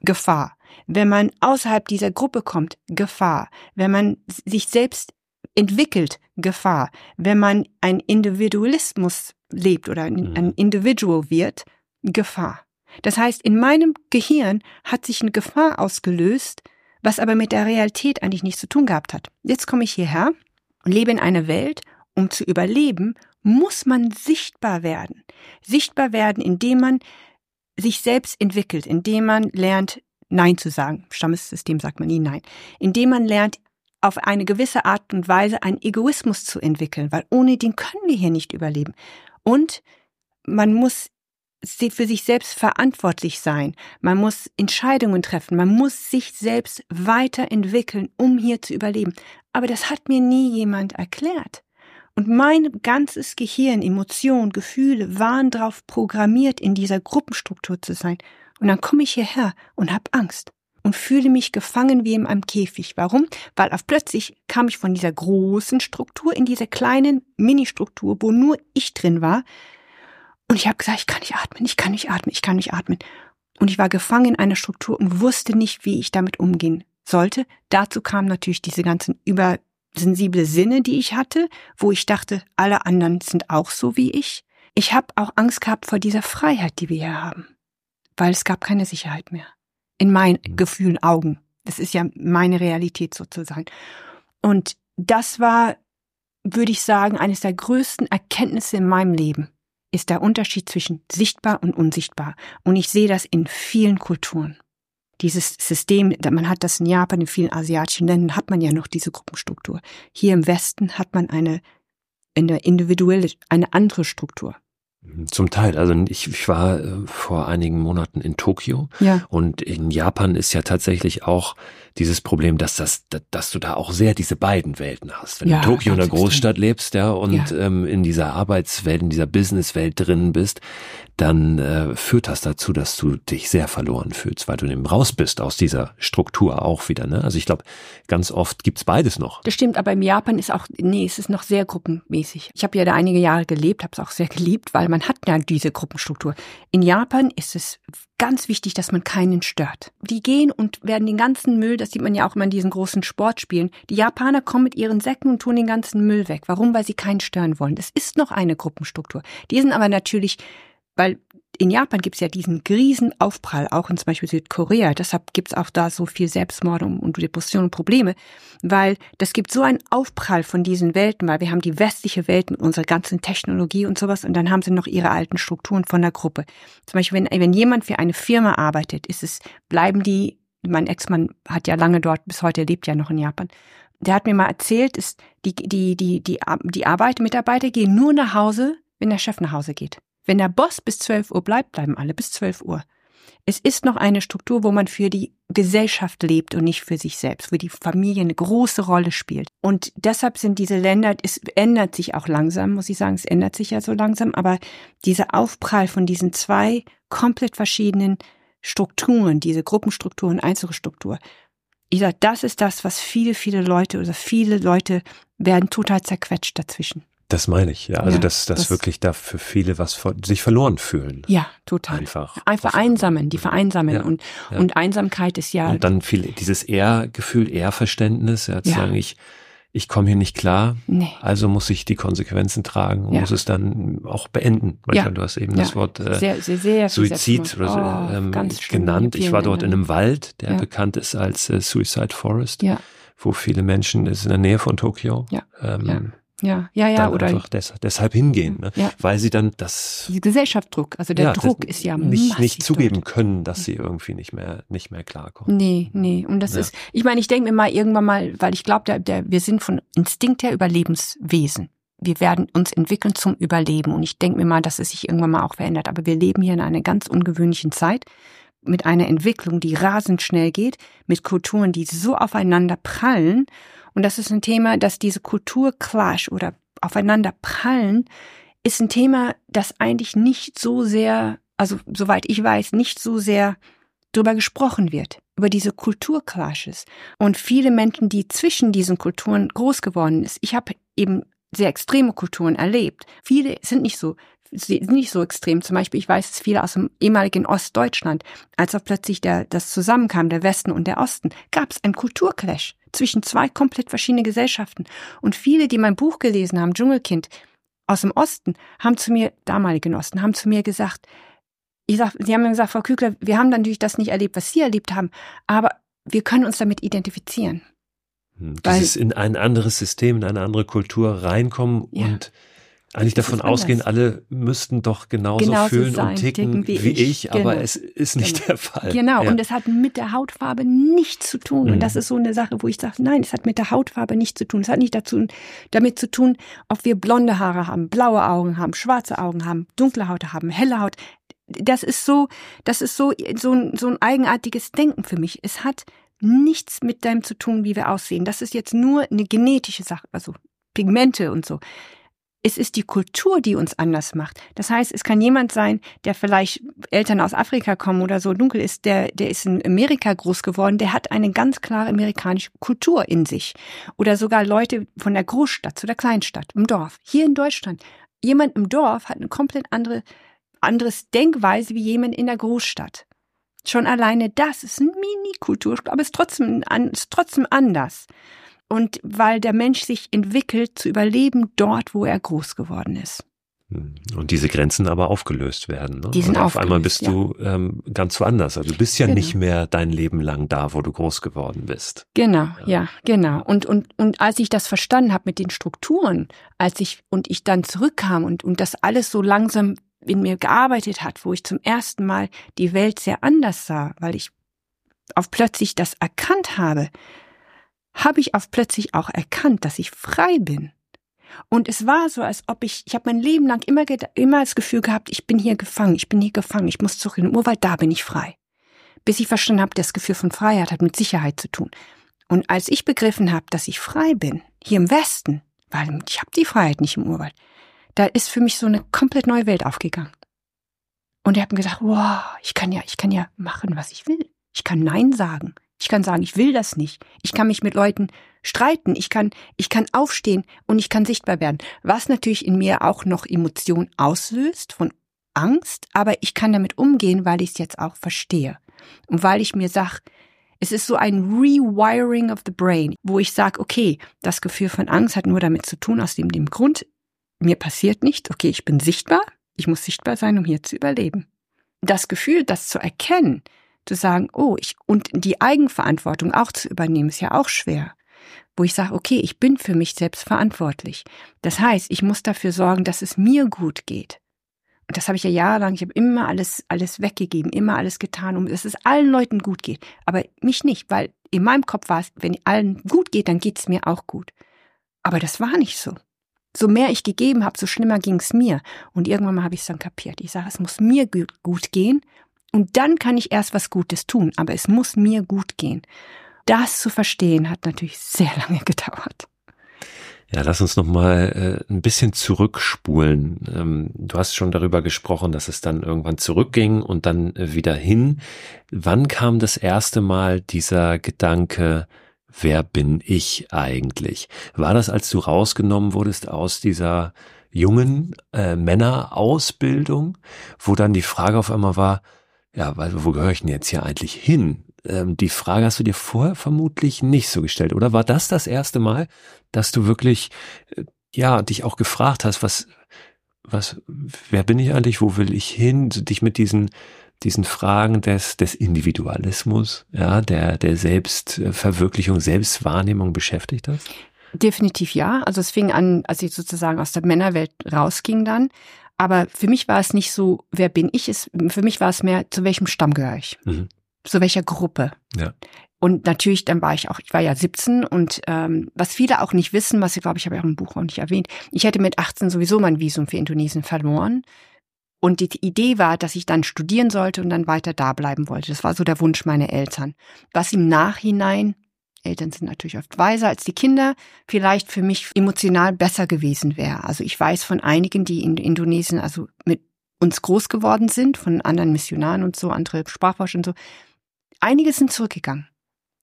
Gefahr. Wenn man außerhalb dieser Gruppe kommt, Gefahr. Wenn man sich selbst entwickelt, Gefahr. Wenn man ein Individualismus lebt oder ein, mhm. ein Individual wird, Gefahr. Das heißt, in meinem Gehirn hat sich eine Gefahr ausgelöst, was aber mit der Realität eigentlich nichts zu tun gehabt hat. Jetzt komme ich hierher und lebe in einer Welt, um zu überleben, muss man sichtbar werden. Sichtbar werden, indem man sich selbst entwickelt, indem man lernt, Nein zu sagen. Stammessystem sagt man nie Nein. Indem man lernt, auf eine gewisse Art und Weise einen Egoismus zu entwickeln, weil ohne den können wir hier nicht überleben. Und man muss für sich selbst verantwortlich sein. Man muss Entscheidungen treffen. Man muss sich selbst weiterentwickeln, um hier zu überleben. Aber das hat mir nie jemand erklärt. Und mein ganzes Gehirn, Emotionen, Gefühle waren darauf programmiert, in dieser Gruppenstruktur zu sein. Und dann komme ich hierher und habe Angst und fühle mich gefangen wie in einem Käfig. Warum? Weil auf plötzlich kam ich von dieser großen Struktur in diese kleinen Mini-Struktur, wo nur ich drin war. Und ich habe gesagt, ich kann nicht atmen, ich kann nicht atmen, ich kann nicht atmen. Und ich war gefangen in einer Struktur und wusste nicht, wie ich damit umgehen sollte. Dazu kamen natürlich diese ganzen übersensible Sinne, die ich hatte, wo ich dachte, alle anderen sind auch so wie ich. Ich habe auch Angst gehabt vor dieser Freiheit, die wir hier haben, weil es gab keine Sicherheit mehr. In meinen mhm. Gefühlen, Augen. Das ist ja meine Realität sozusagen. Und das war, würde ich sagen, eines der größten Erkenntnisse in meinem Leben ist der Unterschied zwischen sichtbar und unsichtbar. Und ich sehe das in vielen Kulturen. Dieses System, man hat das in Japan, in vielen asiatischen Ländern hat man ja noch diese Gruppenstruktur. Hier im Westen hat man eine, eine individuelle, eine andere Struktur. Zum Teil. Also ich, ich war äh, vor einigen Monaten in Tokio ja. und in Japan ist ja tatsächlich auch dieses Problem, dass das, dass du da auch sehr diese beiden Welten hast. Wenn ja, du in Tokio in der Großstadt lebst, ja, und Ja. Ähm, in dieser Arbeitswelt, in dieser Businesswelt drin bist, dann äh, führt das dazu, dass du dich sehr verloren fühlst, weil du eben raus bist aus dieser Struktur auch wieder. Ne? Also ich glaube, ganz oft gibt's beides noch. Das stimmt, aber im Japan ist auch, nee, es ist noch sehr gruppenmäßig. Ich habe ja da einige Jahre gelebt, habe es auch sehr <laughs> geliebt, weil man hat ja diese Gruppenstruktur. In Japan ist es ganz wichtig, dass man keinen stört. Die gehen und werden den ganzen Müll, das sieht man ja auch immer in diesen großen Sportspielen, die Japaner kommen mit ihren Säcken und tun den ganzen Müll weg. Warum? Weil sie keinen stören wollen. Es ist noch eine Gruppenstruktur. Die sind aber natürlich, weil in Japan gibt es ja diesen Riesenaufprall, auch in zum Beispiel Südkorea. Deshalb gibt es auch da so viel Selbstmord und, und Depression und Probleme, weil das gibt so einen Aufprall von diesen Welten, weil wir haben die westliche Welt mit unserer ganzen Technologie und sowas und dann haben sie noch ihre alten Strukturen von der Gruppe. Zum Beispiel, wenn, wenn jemand für eine Firma arbeitet, ist es, bleiben die, mein Ex-Mann hat ja lange dort, bis heute lebt ja noch in Japan, der hat mir mal erzählt, ist, die, die, die, die, die Arbeit, Mitarbeiter gehen nur nach Hause, wenn der Chef nach Hause geht. Wenn der Boss bis 12 Uhr bleibt, bleiben alle bis 12 Uhr. Es ist noch eine Struktur, wo man für die Gesellschaft lebt und nicht für sich selbst, wo die Familie eine große Rolle spielt. Und deshalb sind diese Länder, es ändert sich auch langsam, muss ich sagen, es ändert sich ja so langsam, aber dieser Aufprall von diesen zwei komplett verschiedenen Strukturen, diese Gruppenstruktur und Einzelstruktur, ich sage, das ist das, was viele, viele Leute oder viele Leute werden total zerquetscht dazwischen. Das meine ich, ja. Also Ja, dass, dass das- wirklich da für viele was ver sich verloren fühlen. Ja, total. Einfach. Einfach einsamen, die vereinsamen. Ja, und, ja. und Einsamkeit ist ja, Und dann viel dieses Ehrgefühl, Ehrverständnis, ja, zu sagen, ich, ich komme hier nicht klar, nee. also muss ich die Konsequenzen tragen und muss es dann auch beenden. Manchmal, Ja. du hast eben das Wort äh, sehr, sehr, sehr Suizid oder Oh, ähm, genannt. Ich war dort in einem Wald, der bekannt ist als äh, Suicide Forest, Ja, wo viele Menschen, das ist in der Nähe von Tokio, Ja. ähm, Ja. ja, ja, oder einfach des, deshalb hingehen, ne? Ja. weil sie dann das die Gesellschaftsdruck, also der ja, Druck ist ja nicht, nicht zugeben dort. können, dass sie irgendwie nicht mehr nicht mehr klarkommen. Nee, nee. Und das Ja. ist, ich meine, ich denke mir mal irgendwann mal, weil ich glaube, der, der, wir sind von Instinkt her Überlebenswesen. Wir werden uns entwickeln zum Überleben. Und ich denke mir mal, dass es sich irgendwann mal auch verändert. Aber wir leben hier in einer ganz ungewöhnlichen Zeit mit einer Entwicklung, die rasend schnell geht, mit Kulturen, die so aufeinander prallen. Und das ist ein Thema, dass diese Kulturclash oder aufeinander prallen, ist ein Thema, das eigentlich nicht so sehr, also soweit ich weiß, nicht so sehr drüber gesprochen wird, über diese Kulturclashes. Und viele Menschen, die zwischen diesen Kulturen groß geworden ist, ich habe eben sehr extreme Kulturen erlebt. Viele sind nicht so, sind nicht so extrem. Zum Beispiel, ich weiß es viele aus dem ehemaligen Ostdeutschland, als auch plötzlich der, das zusammenkam, der Westen und der Osten, gab es einen Kulturclash zwischen zwei komplett verschiedene Gesellschaften. Und viele, die mein Buch gelesen haben, Dschungelkind, aus dem Osten, haben zu mir, damaligen Osten, haben zu mir gesagt, ich sag, sie haben mir gesagt, Frau Kügler, wir haben natürlich das nicht erlebt, was Sie erlebt haben, aber wir können uns damit identifizieren. Hm, Weil- Dieses in ein anderes System, in eine andere Kultur reinkommen Ja. und eigentlich davon ausgehen, alle müssten doch genauso, Genauso fühlen sein, und ticken ticken wie, wie ich, ich. aber Genau. es ist nicht Genau. der Fall. Genau, ja. und es hat mit der Hautfarbe nichts zu tun. Mhm. Und das ist so eine Sache, wo ich sage, nein, es hat mit der Hautfarbe nichts zu tun. Es hat nicht dazu, damit zu tun, ob wir blonde Haare haben, blaue Augen haben, schwarze Augen haben, dunkle Haut haben, helle Haut. das ist so, das ist so, so, ein, so ein eigenartiges Denken für mich. Es hat nichts mit dem zu tun, wie wir aussehen. Das ist jetzt nur eine genetische Sache, also Pigmente und so. Es ist die Kultur, die uns anders macht. Das heißt, es kann jemand sein, der vielleicht Eltern aus Afrika kommen oder so dunkel ist, der, der ist in Amerika groß geworden, der hat eine ganz klare amerikanische Kultur in sich. Oder sogar Leute von der Großstadt zu der Kleinstadt, im Dorf. Hier in Deutschland. Jemand im Dorf hat eine komplett andere, anderes Denkweise wie jemand in der Großstadt. Schon alleine das ist eine Mini-Kultur, aber es ist trotzdem, ist trotzdem anders und weil der Mensch sich entwickelt zu überleben dort, wo er groß geworden ist. Hm. Und diese Grenzen aber aufgelöst werden. Ne? Die sind und auf einmal bist ja. du ähm, ganz woanders. Also du bist ja genau. nicht mehr dein Leben lang da, wo du groß geworden bist. Genau, ja, ja genau. Und, und, und als ich das verstanden habe mit den Strukturen, als ich und ich dann zurückkam und, und das alles so langsam in mir gearbeitet hat, wo ich zum ersten Mal die Welt sehr anders sah, weil ich auf plötzlich das erkannt habe, habe ich auf plötzlich auch erkannt, dass ich frei bin. Und es war so, als ob ich, ich habe mein Leben lang immer, immer das Gefühl gehabt, ich bin hier gefangen, ich bin hier gefangen, ich muss zurück in den Urwald, da bin ich frei. Bis ich verstanden habe, das Gefühl von Freiheit hat mit Sicherheit zu tun. Und als ich begriffen habe, dass ich frei bin, hier im Westen, weil ich habe die Freiheit nicht im Urwald, da ist für mich so eine komplett neue Welt aufgegangen. Und ich habe mir gedacht, wow, ich kann ja, ich kann ja machen, was ich will. Ich kann Nein sagen. Ich kann sagen, ich will das nicht. Ich kann mich mit Leuten streiten. Ich kann, ich kann aufstehen und ich kann sichtbar werden. Was natürlich in mir auch noch Emotion auslöst von Angst, aber ich kann damit umgehen, weil ich es jetzt auch verstehe. Und weil ich mir sage, es ist so ein Rewiring of the Brain, wo ich sage, okay, das Gefühl von Angst hat nur damit zu tun, aus dem, dem Grund, mir passiert nichts, okay, ich bin sichtbar, ich muss sichtbar sein, um hier zu überleben. Das Gefühl, das zu erkennen, zu sagen, oh, ich, und die Eigenverantwortung auch zu übernehmen, ist ja auch schwer. Wo ich sage, okay, ich bin für mich selbst verantwortlich. Das heißt, ich muss dafür sorgen, dass es mir gut geht. Und das habe ich ja jahrelang, ich habe immer alles, alles weggegeben, immer alles getan, um dass es allen Leuten gut geht. Aber mich nicht, weil in meinem Kopf war es, wenn allen gut geht, dann geht es mir auch gut. Aber das war nicht so. So mehr ich gegeben habe, so schlimmer ging es mir. Und irgendwann mal habe ich es dann kapiert. Ich sage, es muss mir gut gehen und dann kann ich erst was Gutes tun, aber es muss mir gut gehen. Das zu verstehen hat natürlich sehr <laughs> lange gedauert. Ja, lass uns noch mal äh, ein bisschen zurückspulen. Ähm, du hast schon darüber gesprochen, dass es dann irgendwann zurückging und dann äh, wieder hin. Wann kam das erste Mal dieser Gedanke, wer bin ich eigentlich? War das, als du rausgenommen wurdest aus dieser jungen äh, Männerausbildung, wo dann die Frage auf einmal war, ja, weil, wo gehöre ich denn jetzt hier eigentlich hin? Ähm, die Frage hast du dir vorher vermutlich nicht so gestellt, oder war das das erste Mal, dass du wirklich, äh, ja, dich auch gefragt hast, was, was, wer bin ich eigentlich, wo will ich hin, dich mit diesen, diesen Fragen des, des Individualismus, ja, der, der Selbstverwirklichung, Selbstwahrnehmung beschäftigt hast? Definitiv ja. Also es fing an, als ich sozusagen aus der Männerwelt rausging dann, aber für mich war es nicht so, wer bin ich? Es, für mich war es mehr, zu welchem Stamm gehöre ich? Mhm. Zu welcher Gruppe? Ja. Und natürlich, dann war ich auch, ich war ja 17 und ähm, was viele auch nicht wissen, was ich glaube, ich habe ja auch im Buch auch nicht erwähnt, ich hätte mit 18 sowieso mein Visum für Indonesien verloren. Und die Idee war, dass ich dann studieren sollte und dann weiter da bleiben wollte. Das war so der Wunsch meiner Eltern. Was im Nachhinein Eltern sind natürlich oft weiser als die Kinder, vielleicht für mich emotional besser gewesen wäre. Also ich weiß von einigen, die in Indonesien also mit uns groß geworden sind, von anderen Missionaren und so, andere Sprachforscher und so. Einige sind zurückgegangen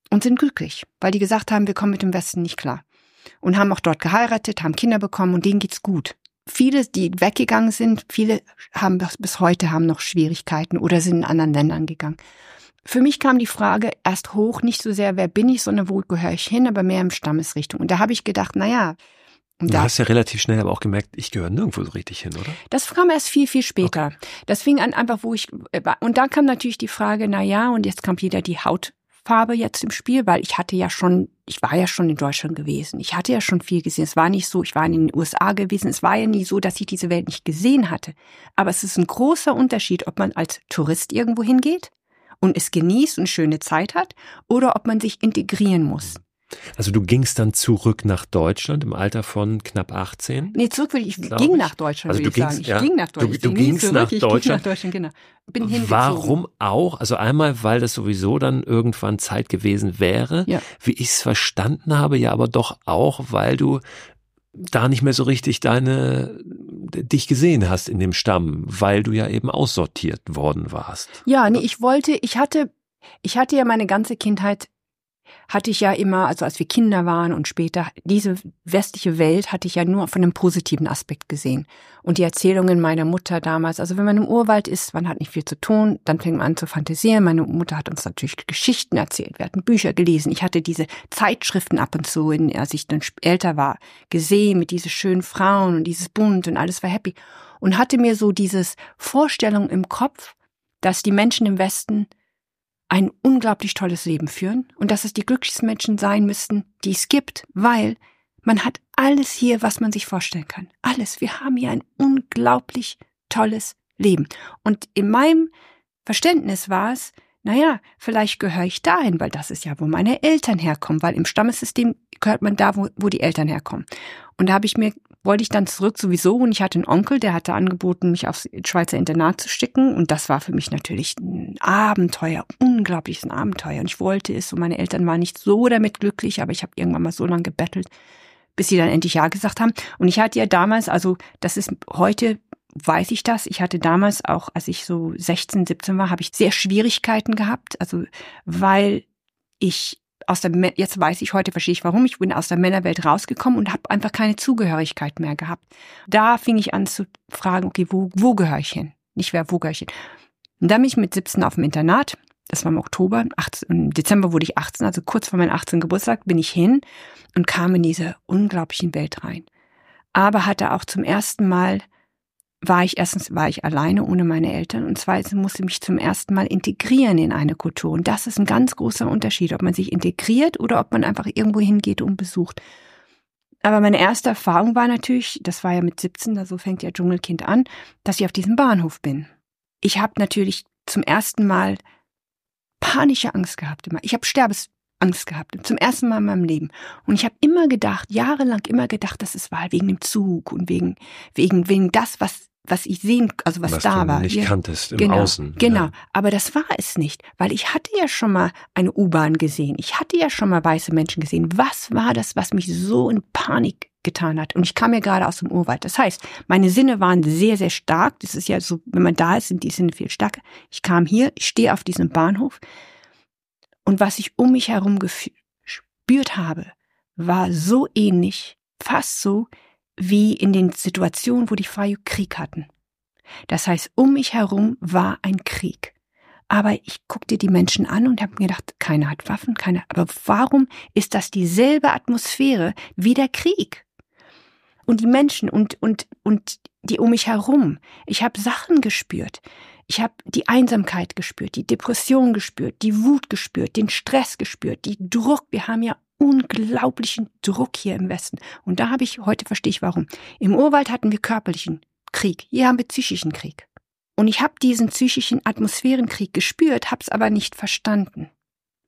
und sind glücklich, weil die gesagt haben, wir kommen mit dem Westen nicht klar. Und haben auch dort geheiratet, haben Kinder bekommen und denen geht's gut. Viele, die weggegangen sind, viele haben bis heute haben noch Schwierigkeiten oder sind in anderen Ländern gegangen. Für mich kam die Frage erst hoch, nicht so sehr, wer bin ich, sondern wo gehöre ich hin, aber mehr im Stammesrichtung. Und da habe ich gedacht, na ja. Du hast ja relativ schnell aber auch gemerkt, ich gehöre nirgendwo so richtig hin, oder? Das kam erst viel, viel später. Okay. Das fing an einfach, wo ich, äh, und da kam natürlich die Frage, na ja, und jetzt kam wieder die Hautfarbe jetzt im Spiel, weil ich hatte ja schon, ich war ja schon in Deutschland gewesen. Ich hatte ja schon viel gesehen. Es war nicht so, ich war in den USA gewesen. Es war ja nie so, dass ich diese Welt nicht gesehen hatte. Aber es ist ein großer Unterschied, ob man als Tourist irgendwo hingeht und es genießt und schöne Zeit hat oder ob man sich integrieren muss. Also du gingst dann zurück nach Deutschland im Alter von knapp 18? Nee, zurück will ich, ich ging ich. nach Deutschland, also du gingst, sagen. Ich ja, ging nach Deutschland. Du, du gingst zurück, nach Deutschland. Ging nach Deutschland, genau. Bin Warum auch? Also einmal, weil das sowieso dann irgendwann Zeit gewesen wäre, ja. wie ich es verstanden habe, ja aber doch auch, weil du da nicht mehr so richtig deine dich gesehen hast in dem Stamm, weil du ja eben aussortiert worden warst. Ja, nee, ich wollte, ich hatte ich hatte ja meine ganze Kindheit hatte ich ja immer, also als wir Kinder waren und später, diese westliche Welt hatte ich ja nur von einem positiven Aspekt gesehen. Und die Erzählungen meiner Mutter damals, also wenn man im Urwald ist, man hat nicht viel zu tun, dann fängt man an zu fantasieren. Meine Mutter hat uns natürlich Geschichten erzählt, wir hatten Bücher gelesen. Ich hatte diese Zeitschriften ab und zu, in, als ich dann älter war, gesehen mit diesen schönen Frauen und dieses Bunt und alles war happy. Und hatte mir so dieses Vorstellung im Kopf, dass die Menschen im Westen ein unglaublich tolles Leben führen und dass es die glücklichsten Menschen sein müssten, die es gibt, weil man hat alles hier, was man sich vorstellen kann. Alles. Wir haben hier ein unglaublich tolles Leben. Und in meinem Verständnis war es, naja, vielleicht gehöre ich dahin, weil das ist ja, wo meine Eltern herkommen, weil im Stammessystem gehört man da, wo, wo die Eltern herkommen. Und da habe ich mir wollte ich dann zurück sowieso und ich hatte einen Onkel, der hatte angeboten, mich aufs Schweizer Internat zu sticken und das war für mich natürlich ein Abenteuer, unglaubliches Abenteuer und ich wollte es und meine Eltern waren nicht so damit glücklich, aber ich habe irgendwann mal so lange gebettelt, bis sie dann endlich Ja gesagt haben und ich hatte ja damals, also das ist heute weiß ich das. Ich hatte damals auch, als ich so 16, 17 war, habe ich sehr Schwierigkeiten gehabt, also weil ich aus der, jetzt weiß ich heute, verstehe ich warum, ich bin aus der Männerwelt rausgekommen und habe einfach keine Zugehörigkeit mehr gehabt. Da fing ich an zu fragen, okay, wo, wo gehöre ich hin? Nicht wer, wo gehöre ich hin? Und dann bin ich mit 17 auf dem Internat, das war im Oktober, 18, im Dezember wurde ich 18, also kurz vor meinem 18. Geburtstag bin ich hin und kam in diese unglaublichen Welt rein. Aber hatte auch zum ersten Mal war ich erstens war ich alleine ohne meine Eltern und zweitens musste ich mich zum ersten Mal integrieren in eine Kultur und das ist ein ganz großer Unterschied, ob man sich integriert oder ob man einfach irgendwo hingeht und besucht. Aber meine erste Erfahrung war natürlich, das war ja mit 17, da so fängt ja Dschungelkind an, dass ich auf diesem Bahnhof bin. Ich habe natürlich zum ersten Mal panische Angst gehabt immer. Ich habe Sterbesangst gehabt zum ersten Mal in meinem Leben und ich habe immer gedacht, jahrelang immer gedacht, das ist wahr wegen dem Zug und wegen wegen wegen das, was was ich sehen, also was, was da du war. nicht ja, kanntest im genau, Außen. Genau, ja. aber das war es nicht, weil ich hatte ja schon mal eine U-Bahn gesehen. Ich hatte ja schon mal weiße Menschen gesehen. Was war das, was mich so in Panik getan hat? Und ich kam ja gerade aus dem Urwald. Das heißt, meine Sinne waren sehr, sehr stark. Das ist ja so, wenn man da ist, sind die Sinne viel stärker. Ich kam hier, ich stehe auf diesem Bahnhof und was ich um mich herum gespürt habe, war so ähnlich, fast so, wie in den Situationen, wo die Fayu Krieg hatten. Das heißt, um mich herum war ein Krieg. Aber ich guckte die Menschen an und habe mir gedacht, keiner hat Waffen, keiner. Aber warum ist das dieselbe Atmosphäre wie der Krieg? Und die Menschen und und und die um mich herum. Ich habe Sachen gespürt. Ich habe die Einsamkeit gespürt, die Depression gespürt, die Wut gespürt, den Stress gespürt, die Druck. Wir haben ja unglaublichen Druck hier im Westen. Und da habe ich, heute verstehe ich warum. Im Urwald hatten wir körperlichen Krieg, hier haben wir psychischen Krieg. Und ich habe diesen psychischen Atmosphärenkrieg gespürt, habe es aber nicht verstanden.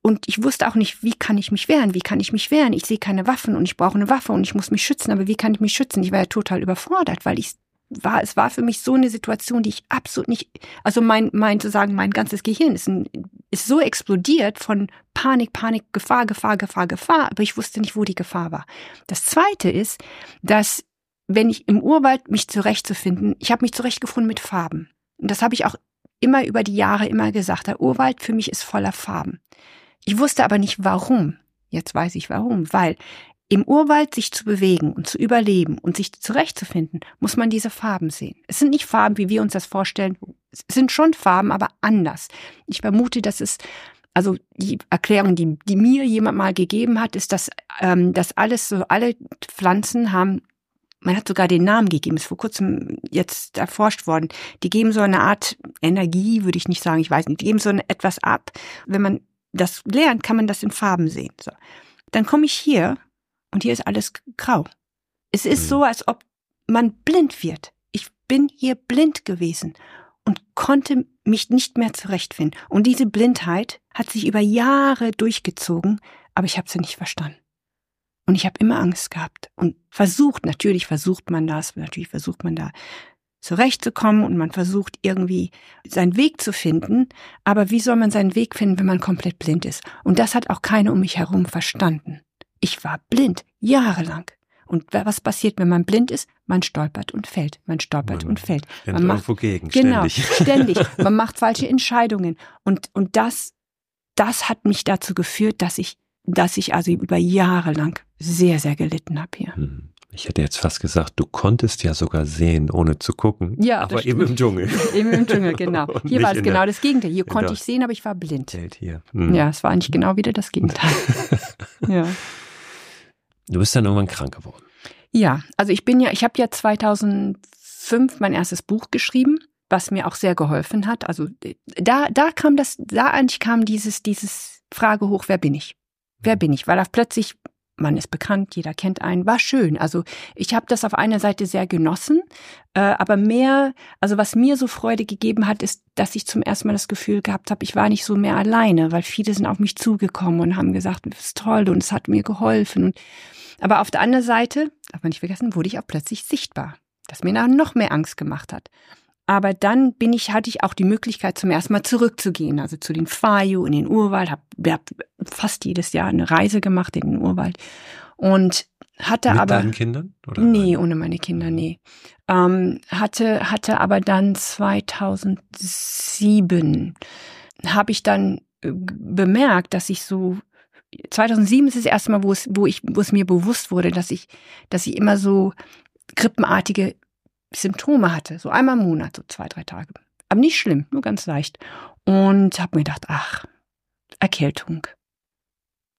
Und ich wusste auch nicht, wie kann ich mich wehren, wie kann ich mich wehren. Ich sehe keine Waffen und ich brauche eine Waffe und ich muss mich schützen, aber wie kann ich mich schützen? Ich war ja total überfordert, weil ich war, es war für mich so eine Situation, die ich absolut nicht, also mein, mein zu mein ganzes Gehirn ist, ein, ist so explodiert von Panik, Panik, Gefahr, Gefahr, Gefahr, Gefahr, aber ich wusste nicht, wo die Gefahr war. Das zweite ist, dass wenn ich im Urwald mich zurechtzufinden, ich habe mich zurechtgefunden mit Farben. Und das habe ich auch immer über die Jahre immer gesagt. Der Urwald für mich ist voller Farben. Ich wusste aber nicht warum. Jetzt weiß ich warum, weil im Urwald sich zu bewegen und zu überleben und sich zurechtzufinden, muss man diese Farben sehen. Es sind nicht Farben, wie wir uns das vorstellen. Es sind schon Farben, aber anders. Ich vermute, dass es also die Erklärung, die, die mir jemand mal gegeben hat, ist, dass ähm, dass alles so alle Pflanzen haben man hat sogar den Namen gegeben, ist vor kurzem jetzt erforscht worden. Die geben so eine Art Energie, würde ich nicht sagen, ich weiß nicht, die geben so etwas ab. Wenn man das lernt, kann man das in Farben sehen. So. Dann komme ich hier und hier ist alles grau. Es ist mhm. so, als ob man blind wird. Ich bin hier blind gewesen und konnte mich nicht mehr zurechtfinden. Und diese Blindheit hat sich über Jahre durchgezogen, aber ich habe sie nicht verstanden. Und ich habe immer Angst gehabt und versucht, natürlich versucht man das, natürlich versucht man da zurechtzukommen und man versucht irgendwie seinen Weg zu finden. Aber wie soll man seinen Weg finden, wenn man komplett blind ist? Und das hat auch keiner um mich herum verstanden. Ich war blind, jahrelang. Und was passiert, wenn man blind ist? Man stolpert und fällt. Man stolpert Man und fällt. Man macht, irgendwo gegen, genau, ständig. <laughs> ständig. <laughs> Man macht falsche Entscheidungen. Und, und das, das hat mich dazu geführt, dass ich, dass ich also über Jahre lang sehr, sehr gelitten habe hier. Hm. Ich hätte jetzt fast gesagt, du konntest ja sogar sehen, ohne zu gucken. Ja, aber eben im Dschungel. <laughs> Eben im Dschungel, genau. Und Hier war es genau der- das Gegenteil. Hier konnte ich sehen, aber ich war blind. Hier. Hm. Ja, es war eigentlich genau wieder das Gegenteil. ja. Du bist dann irgendwann krank geworden. Ja, also ich bin ja, ich habe ja 2005 mein erstes Buch geschrieben, was mir auch sehr geholfen hat. Also da, da kam das, da eigentlich kam dieses, dieses Frage hoch, wer bin ich? Wer bin ich? Weil auf plötzlich, man ist bekannt, jeder kennt einen, war schön. Also ich habe das auf einer Seite sehr genossen, äh, aber mehr, also was mir so Freude gegeben hat, ist, dass ich zum ersten Mal das Gefühl gehabt habe, ich war nicht so mehr alleine, weil viele sind auf mich zugekommen und haben gesagt, das ist toll und es hat mir geholfen. Und aber auf der anderen Seite, darf man nicht vergessen, wurde ich auch plötzlich sichtbar, das mir noch mehr Angst gemacht hat. Aber dann bin ich, hatte ich auch die Möglichkeit, zum ersten Mal zurückzugehen, also zu den Fayu in den Urwald, habe hab fast jedes Jahr eine Reise gemacht in den Urwald und hatte Mit aber deinen Kindern? Oder Nee, ohne meine Kinder, nee. Ähm, hatte, hatte aber dann 2007 habe ich dann äh, bemerkt, dass ich so 2007 ist das erste Mal, wo es, wo ich, wo es mir bewusst wurde, dass ich, dass ich immer so grippenartige Symptome hatte, so einmal im Monat, so zwei, drei Tage. Aber nicht schlimm, nur ganz leicht. Und habe mir gedacht, ach, Erkältung,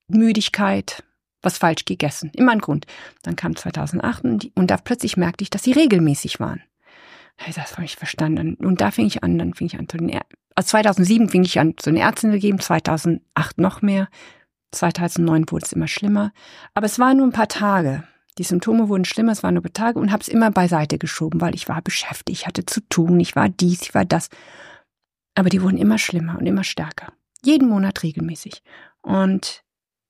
Müdigkeit, was falsch gegessen, immer ein Grund. Dann kam 2008 und, und da plötzlich merkte ich, dass sie regelmäßig waren. Das habe ich verstanden. Und da fing ich an, dann fing ich an zu den also 2007 fing ich an, zu den Ärzten zu geben, 2008 noch mehr, 2009 wurde es immer schlimmer. Aber es waren nur ein paar Tage. Die Symptome wurden schlimmer, es waren nur Tage und habe es immer beiseite geschoben, weil ich war beschäftigt, ich hatte zu tun, ich war dies, ich war das. Aber die wurden immer schlimmer und immer stärker. Jeden Monat regelmäßig. Und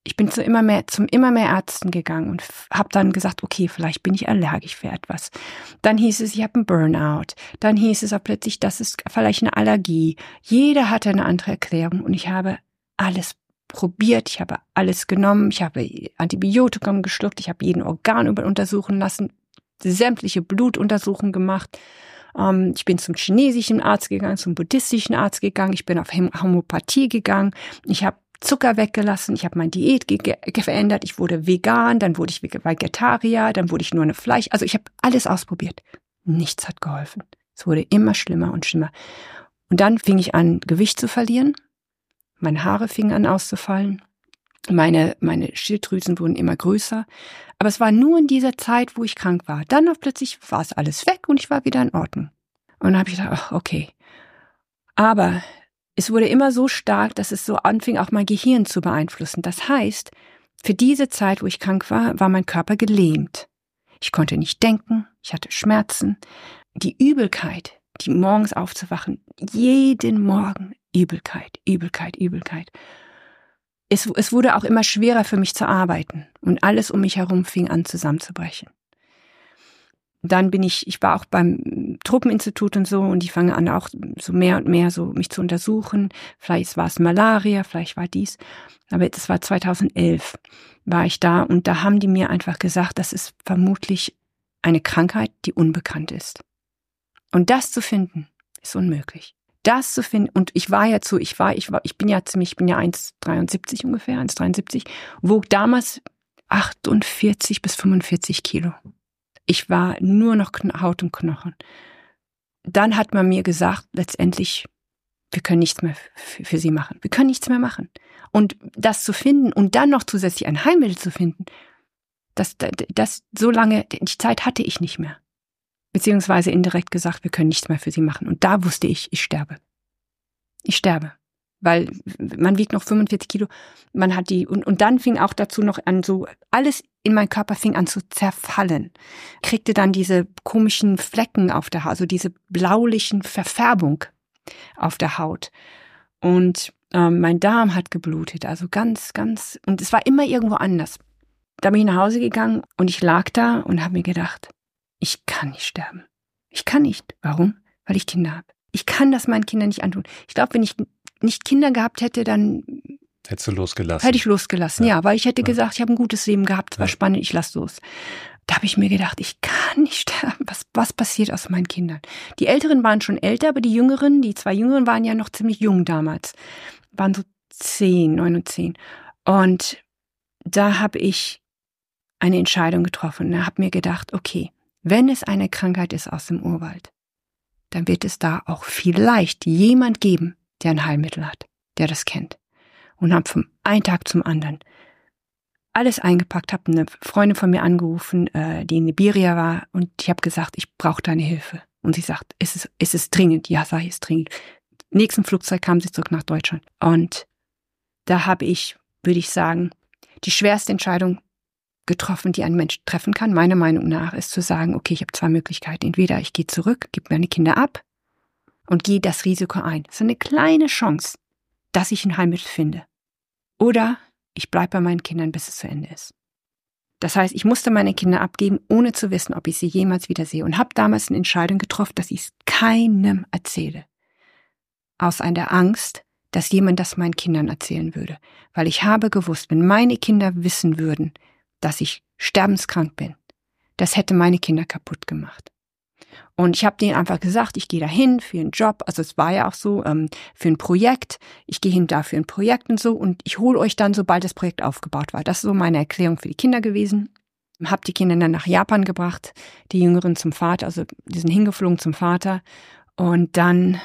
ich bin zu immer mehr, zum immer mehr Ärzten gegangen und habe dann gesagt, okay, vielleicht bin ich allergisch für etwas. Dann hieß es, ich habe einen Burnout. Dann hieß es auch plötzlich, das ist vielleicht eine Allergie. Jeder hatte eine andere Erklärung und ich habe alles probiert, ich habe alles genommen, ich habe Antibiotikum geschluckt, ich habe jeden Organ untersuchen lassen, sämtliche Blutuntersuchungen gemacht. Ähm, ich bin zum chinesischen Arzt gegangen, zum buddhistischen Arzt gegangen, ich bin auf Homöopathie gegangen, ich habe Zucker weggelassen, ich habe meine Diät verändert, ich wurde vegan, dann wurde ich Vege- Vegetarier, dann wurde ich nur eine Fleisch, also ich habe alles ausprobiert. Nichts hat geholfen. Es wurde immer schlimmer und schlimmer. Und dann fing ich an, Gewicht zu verlieren. Meine Haare fingen an auszufallen. Meine, meine Schilddrüsen wurden immer größer. Aber es war nur in dieser Zeit, wo ich krank war. Dann auf plötzlich war es alles weg und ich war wieder in Ordnung. Und dann habe ich gedacht, ach, okay. Aber es wurde immer so stark, dass es so anfing, auch mein Gehirn zu beeinflussen. Das heißt, für diese Zeit, wo ich krank war, war mein Körper gelähmt. Ich konnte nicht denken, ich hatte Schmerzen. Die Übelkeit, die morgens aufzuwachen, jeden Morgen Übelkeit, Übelkeit, Übelkeit. Es, es wurde auch immer schwerer für mich zu arbeiten und alles um mich herum fing an zusammenzubrechen. Dann bin ich, ich war auch beim Truppeninstitut und so und die fangen an auch so mehr und mehr so mich zu untersuchen. Vielleicht war es Malaria, vielleicht war dies. Aber das war 2011 war ich da und da haben die mir einfach gesagt, das ist vermutlich eine Krankheit, die unbekannt ist. Und das zu finden, ist unmöglich. Das zu finden, und ich war ja zu, ich war, ich war, ich bin ja ziemlich, ich bin ja 1,73 ungefähr, 1,73, wog damals 48 bis 45 Kilo. Ich war nur noch Haut und Knochen. Dann hat man mir gesagt, letztendlich, wir können nichts mehr für, für sie machen. Wir können nichts mehr machen. Und das zu finden und dann noch zusätzlich ein Heilmittel zu finden, das, das, das so lange, die Zeit hatte ich nicht mehr. Beziehungsweise indirekt gesagt, wir können nichts mehr für sie machen. Und da wusste ich, ich sterbe. Ich sterbe. Weil man wiegt noch 45 Kilo, man hat die, und, und dann fing auch dazu noch an, so, alles in meinem Körper fing an zu zerfallen. Kriegte dann diese komischen Flecken auf der Haut, also diese blaulichen Verfärbung auf der Haut. Und ähm, mein Darm hat geblutet, also ganz, ganz, und es war immer irgendwo anders. da bin ich nach Hause gegangen und ich lag da und habe mir gedacht, ich kann nicht sterben. Ich kann nicht. Warum? Weil ich Kinder habe. Ich kann das meinen Kindern nicht antun. Ich glaube, wenn ich nicht Kinder gehabt hätte, dann Hättest du losgelassen? Hätte ich losgelassen, ja, ja weil ich hätte ja. gesagt, ich habe ein gutes Leben gehabt, war ja. spannend, ich lass los. Da habe ich mir gedacht, ich kann nicht <laughs> sterben. Was, was passiert aus meinen Kindern? Die Älteren waren schon älter, aber die Jüngeren, die zwei Jüngeren waren ja noch ziemlich jung damals. Waren so zehn, neun und zehn. Und da habe ich eine Entscheidung getroffen. Da habe mir gedacht, okay, wenn es eine Krankheit ist aus dem Urwald, dann wird es da auch vielleicht jemand geben, der ein Heilmittel hat, der das kennt. Und habe vom einen Tag zum anderen alles eingepackt, habe eine Freundin von mir angerufen, äh, die in Liberia war, und ich habe gesagt, ich brauche deine Hilfe. Und sie sagt, ist es, ist es dringend? Ja, sag ich, ist dringend. Nächsten Flugzeug kam sie zurück nach Deutschland. Und da habe ich, würde ich sagen, die schwerste Entscheidung getroffen, die ein Mensch treffen kann, meiner Meinung nach, ist zu sagen, okay, ich habe zwei Möglichkeiten. Entweder ich gehe zurück, gebe meine Kinder ab und gehe das Risiko ein. Das ist eine kleine Chance, dass ich ein Heilmittel finde. Oder ich bleibe bei meinen Kindern, bis es zu Ende ist. Das heißt, ich musste meine Kinder abgeben, ohne zu wissen, ob ich sie jemals wieder sehe. Und habe damals eine Entscheidung getroffen, dass ich es keinem erzähle. Aus einer Angst, dass jemand das meinen Kindern erzählen würde. Weil ich habe gewusst, wenn meine Kinder wissen würden, dass ich sterbenskrank bin. Das hätte meine Kinder kaputt gemacht. Und ich habe denen einfach gesagt, ich gehe dahin für einen Job, also es war ja auch so, ähm, für ein Projekt, ich gehe hin da für ein Projekt und so und ich hole euch dann, sobald das Projekt aufgebaut war. Das ist so meine Erklärung für die Kinder gewesen. Hab die Kinder dann nach Japan gebracht, die Jüngeren zum Vater, also die sind hingeflogen zum Vater. Und dann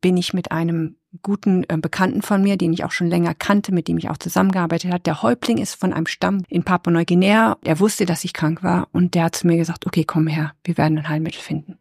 bin ich mit einem guten äh, Bekannten von mir, den ich auch schon länger kannte, mit dem ich auch zusammengearbeitet habe. Der Häuptling ist von einem Stamm in Papua-Neuguinea. Er wusste, dass ich krank war und der hat zu mir gesagt, okay, komm her, wir werden ein Heilmittel finden.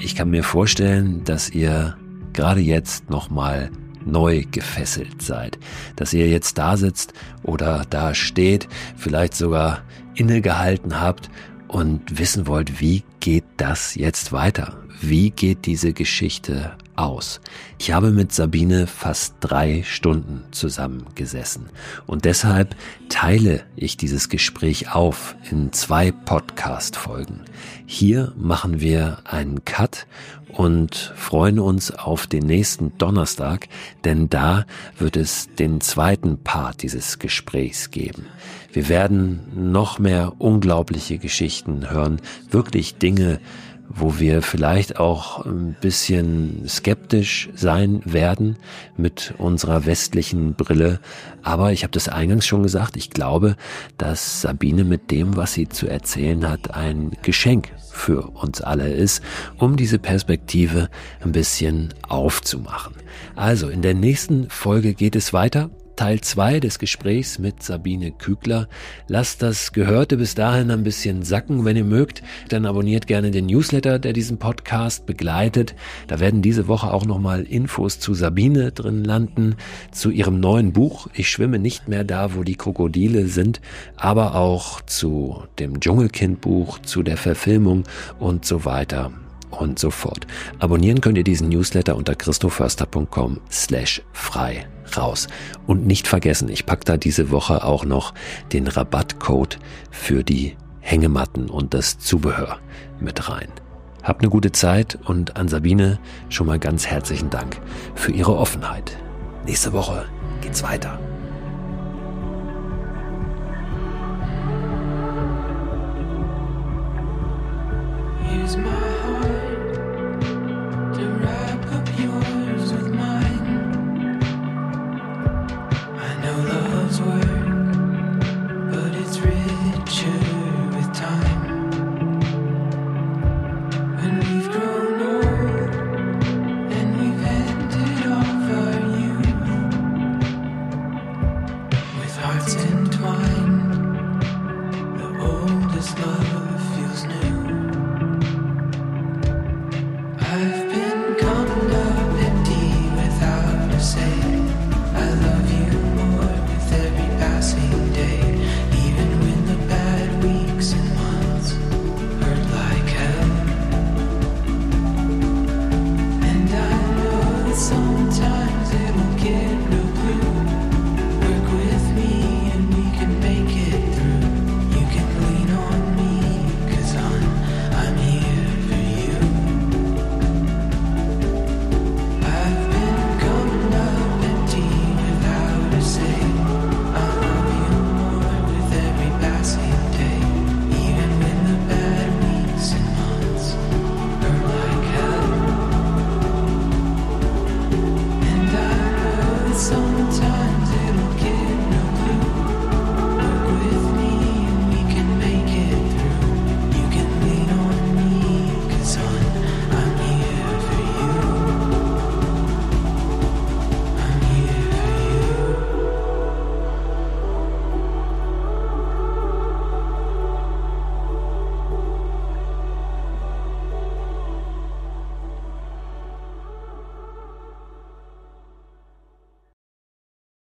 Ich kann mir vorstellen, dass ihr gerade jetzt nochmal neu gefesselt seid. Dass ihr jetzt da sitzt oder da steht, vielleicht sogar innegehalten habt und wissen wollt, wie geht das jetzt weiter? Wie geht diese Geschichte aus? Ich habe mit Sabine fast drei Stunden zusammengesessen und deshalb teile ich dieses Gespräch auf in zwei Podcast-Folgen. Hier machen wir einen Cut und freuen uns auf den nächsten Donnerstag, denn da wird es den zweiten Part dieses Gesprächs geben. Wir werden noch mehr unglaubliche Geschichten hören, wirklich Dinge, wo wir vielleicht auch ein bisschen skeptisch sein werden mit unserer westlichen Brille. Aber ich habe das eingangs schon gesagt, ich glaube, dass Sabine mit dem, was sie zu erzählen hat, ein Geschenk für uns alle ist, um diese Perspektive ein bisschen aufzumachen. Also in der nächsten Folge geht es weiter. Teil 2 des Gesprächs mit Sabine Kügler. Lasst das Gehörte bis dahin ein bisschen sacken, wenn ihr mögt. Dann abonniert gerne den Newsletter, der diesen Podcast begleitet. Da werden diese Woche auch nochmal Infos zu Sabine drin landen, zu ihrem neuen Buch. Ich schwimme nicht mehr da, wo die Krokodile sind, aber auch zu dem Dschungelkind-Buch, zu der Verfilmung und so weiter und so fort. Abonnieren könnt ihr diesen Newsletter unter christoförster.com slash frei raus. Und nicht vergessen, ich packe da diese Woche auch noch den Rabattcode für die Hängematten und das Zubehör mit rein. Habt eine gute Zeit und an Sabine schon mal ganz herzlichen Dank für ihre Offenheit. Nächste Woche geht's weiter. Use my words were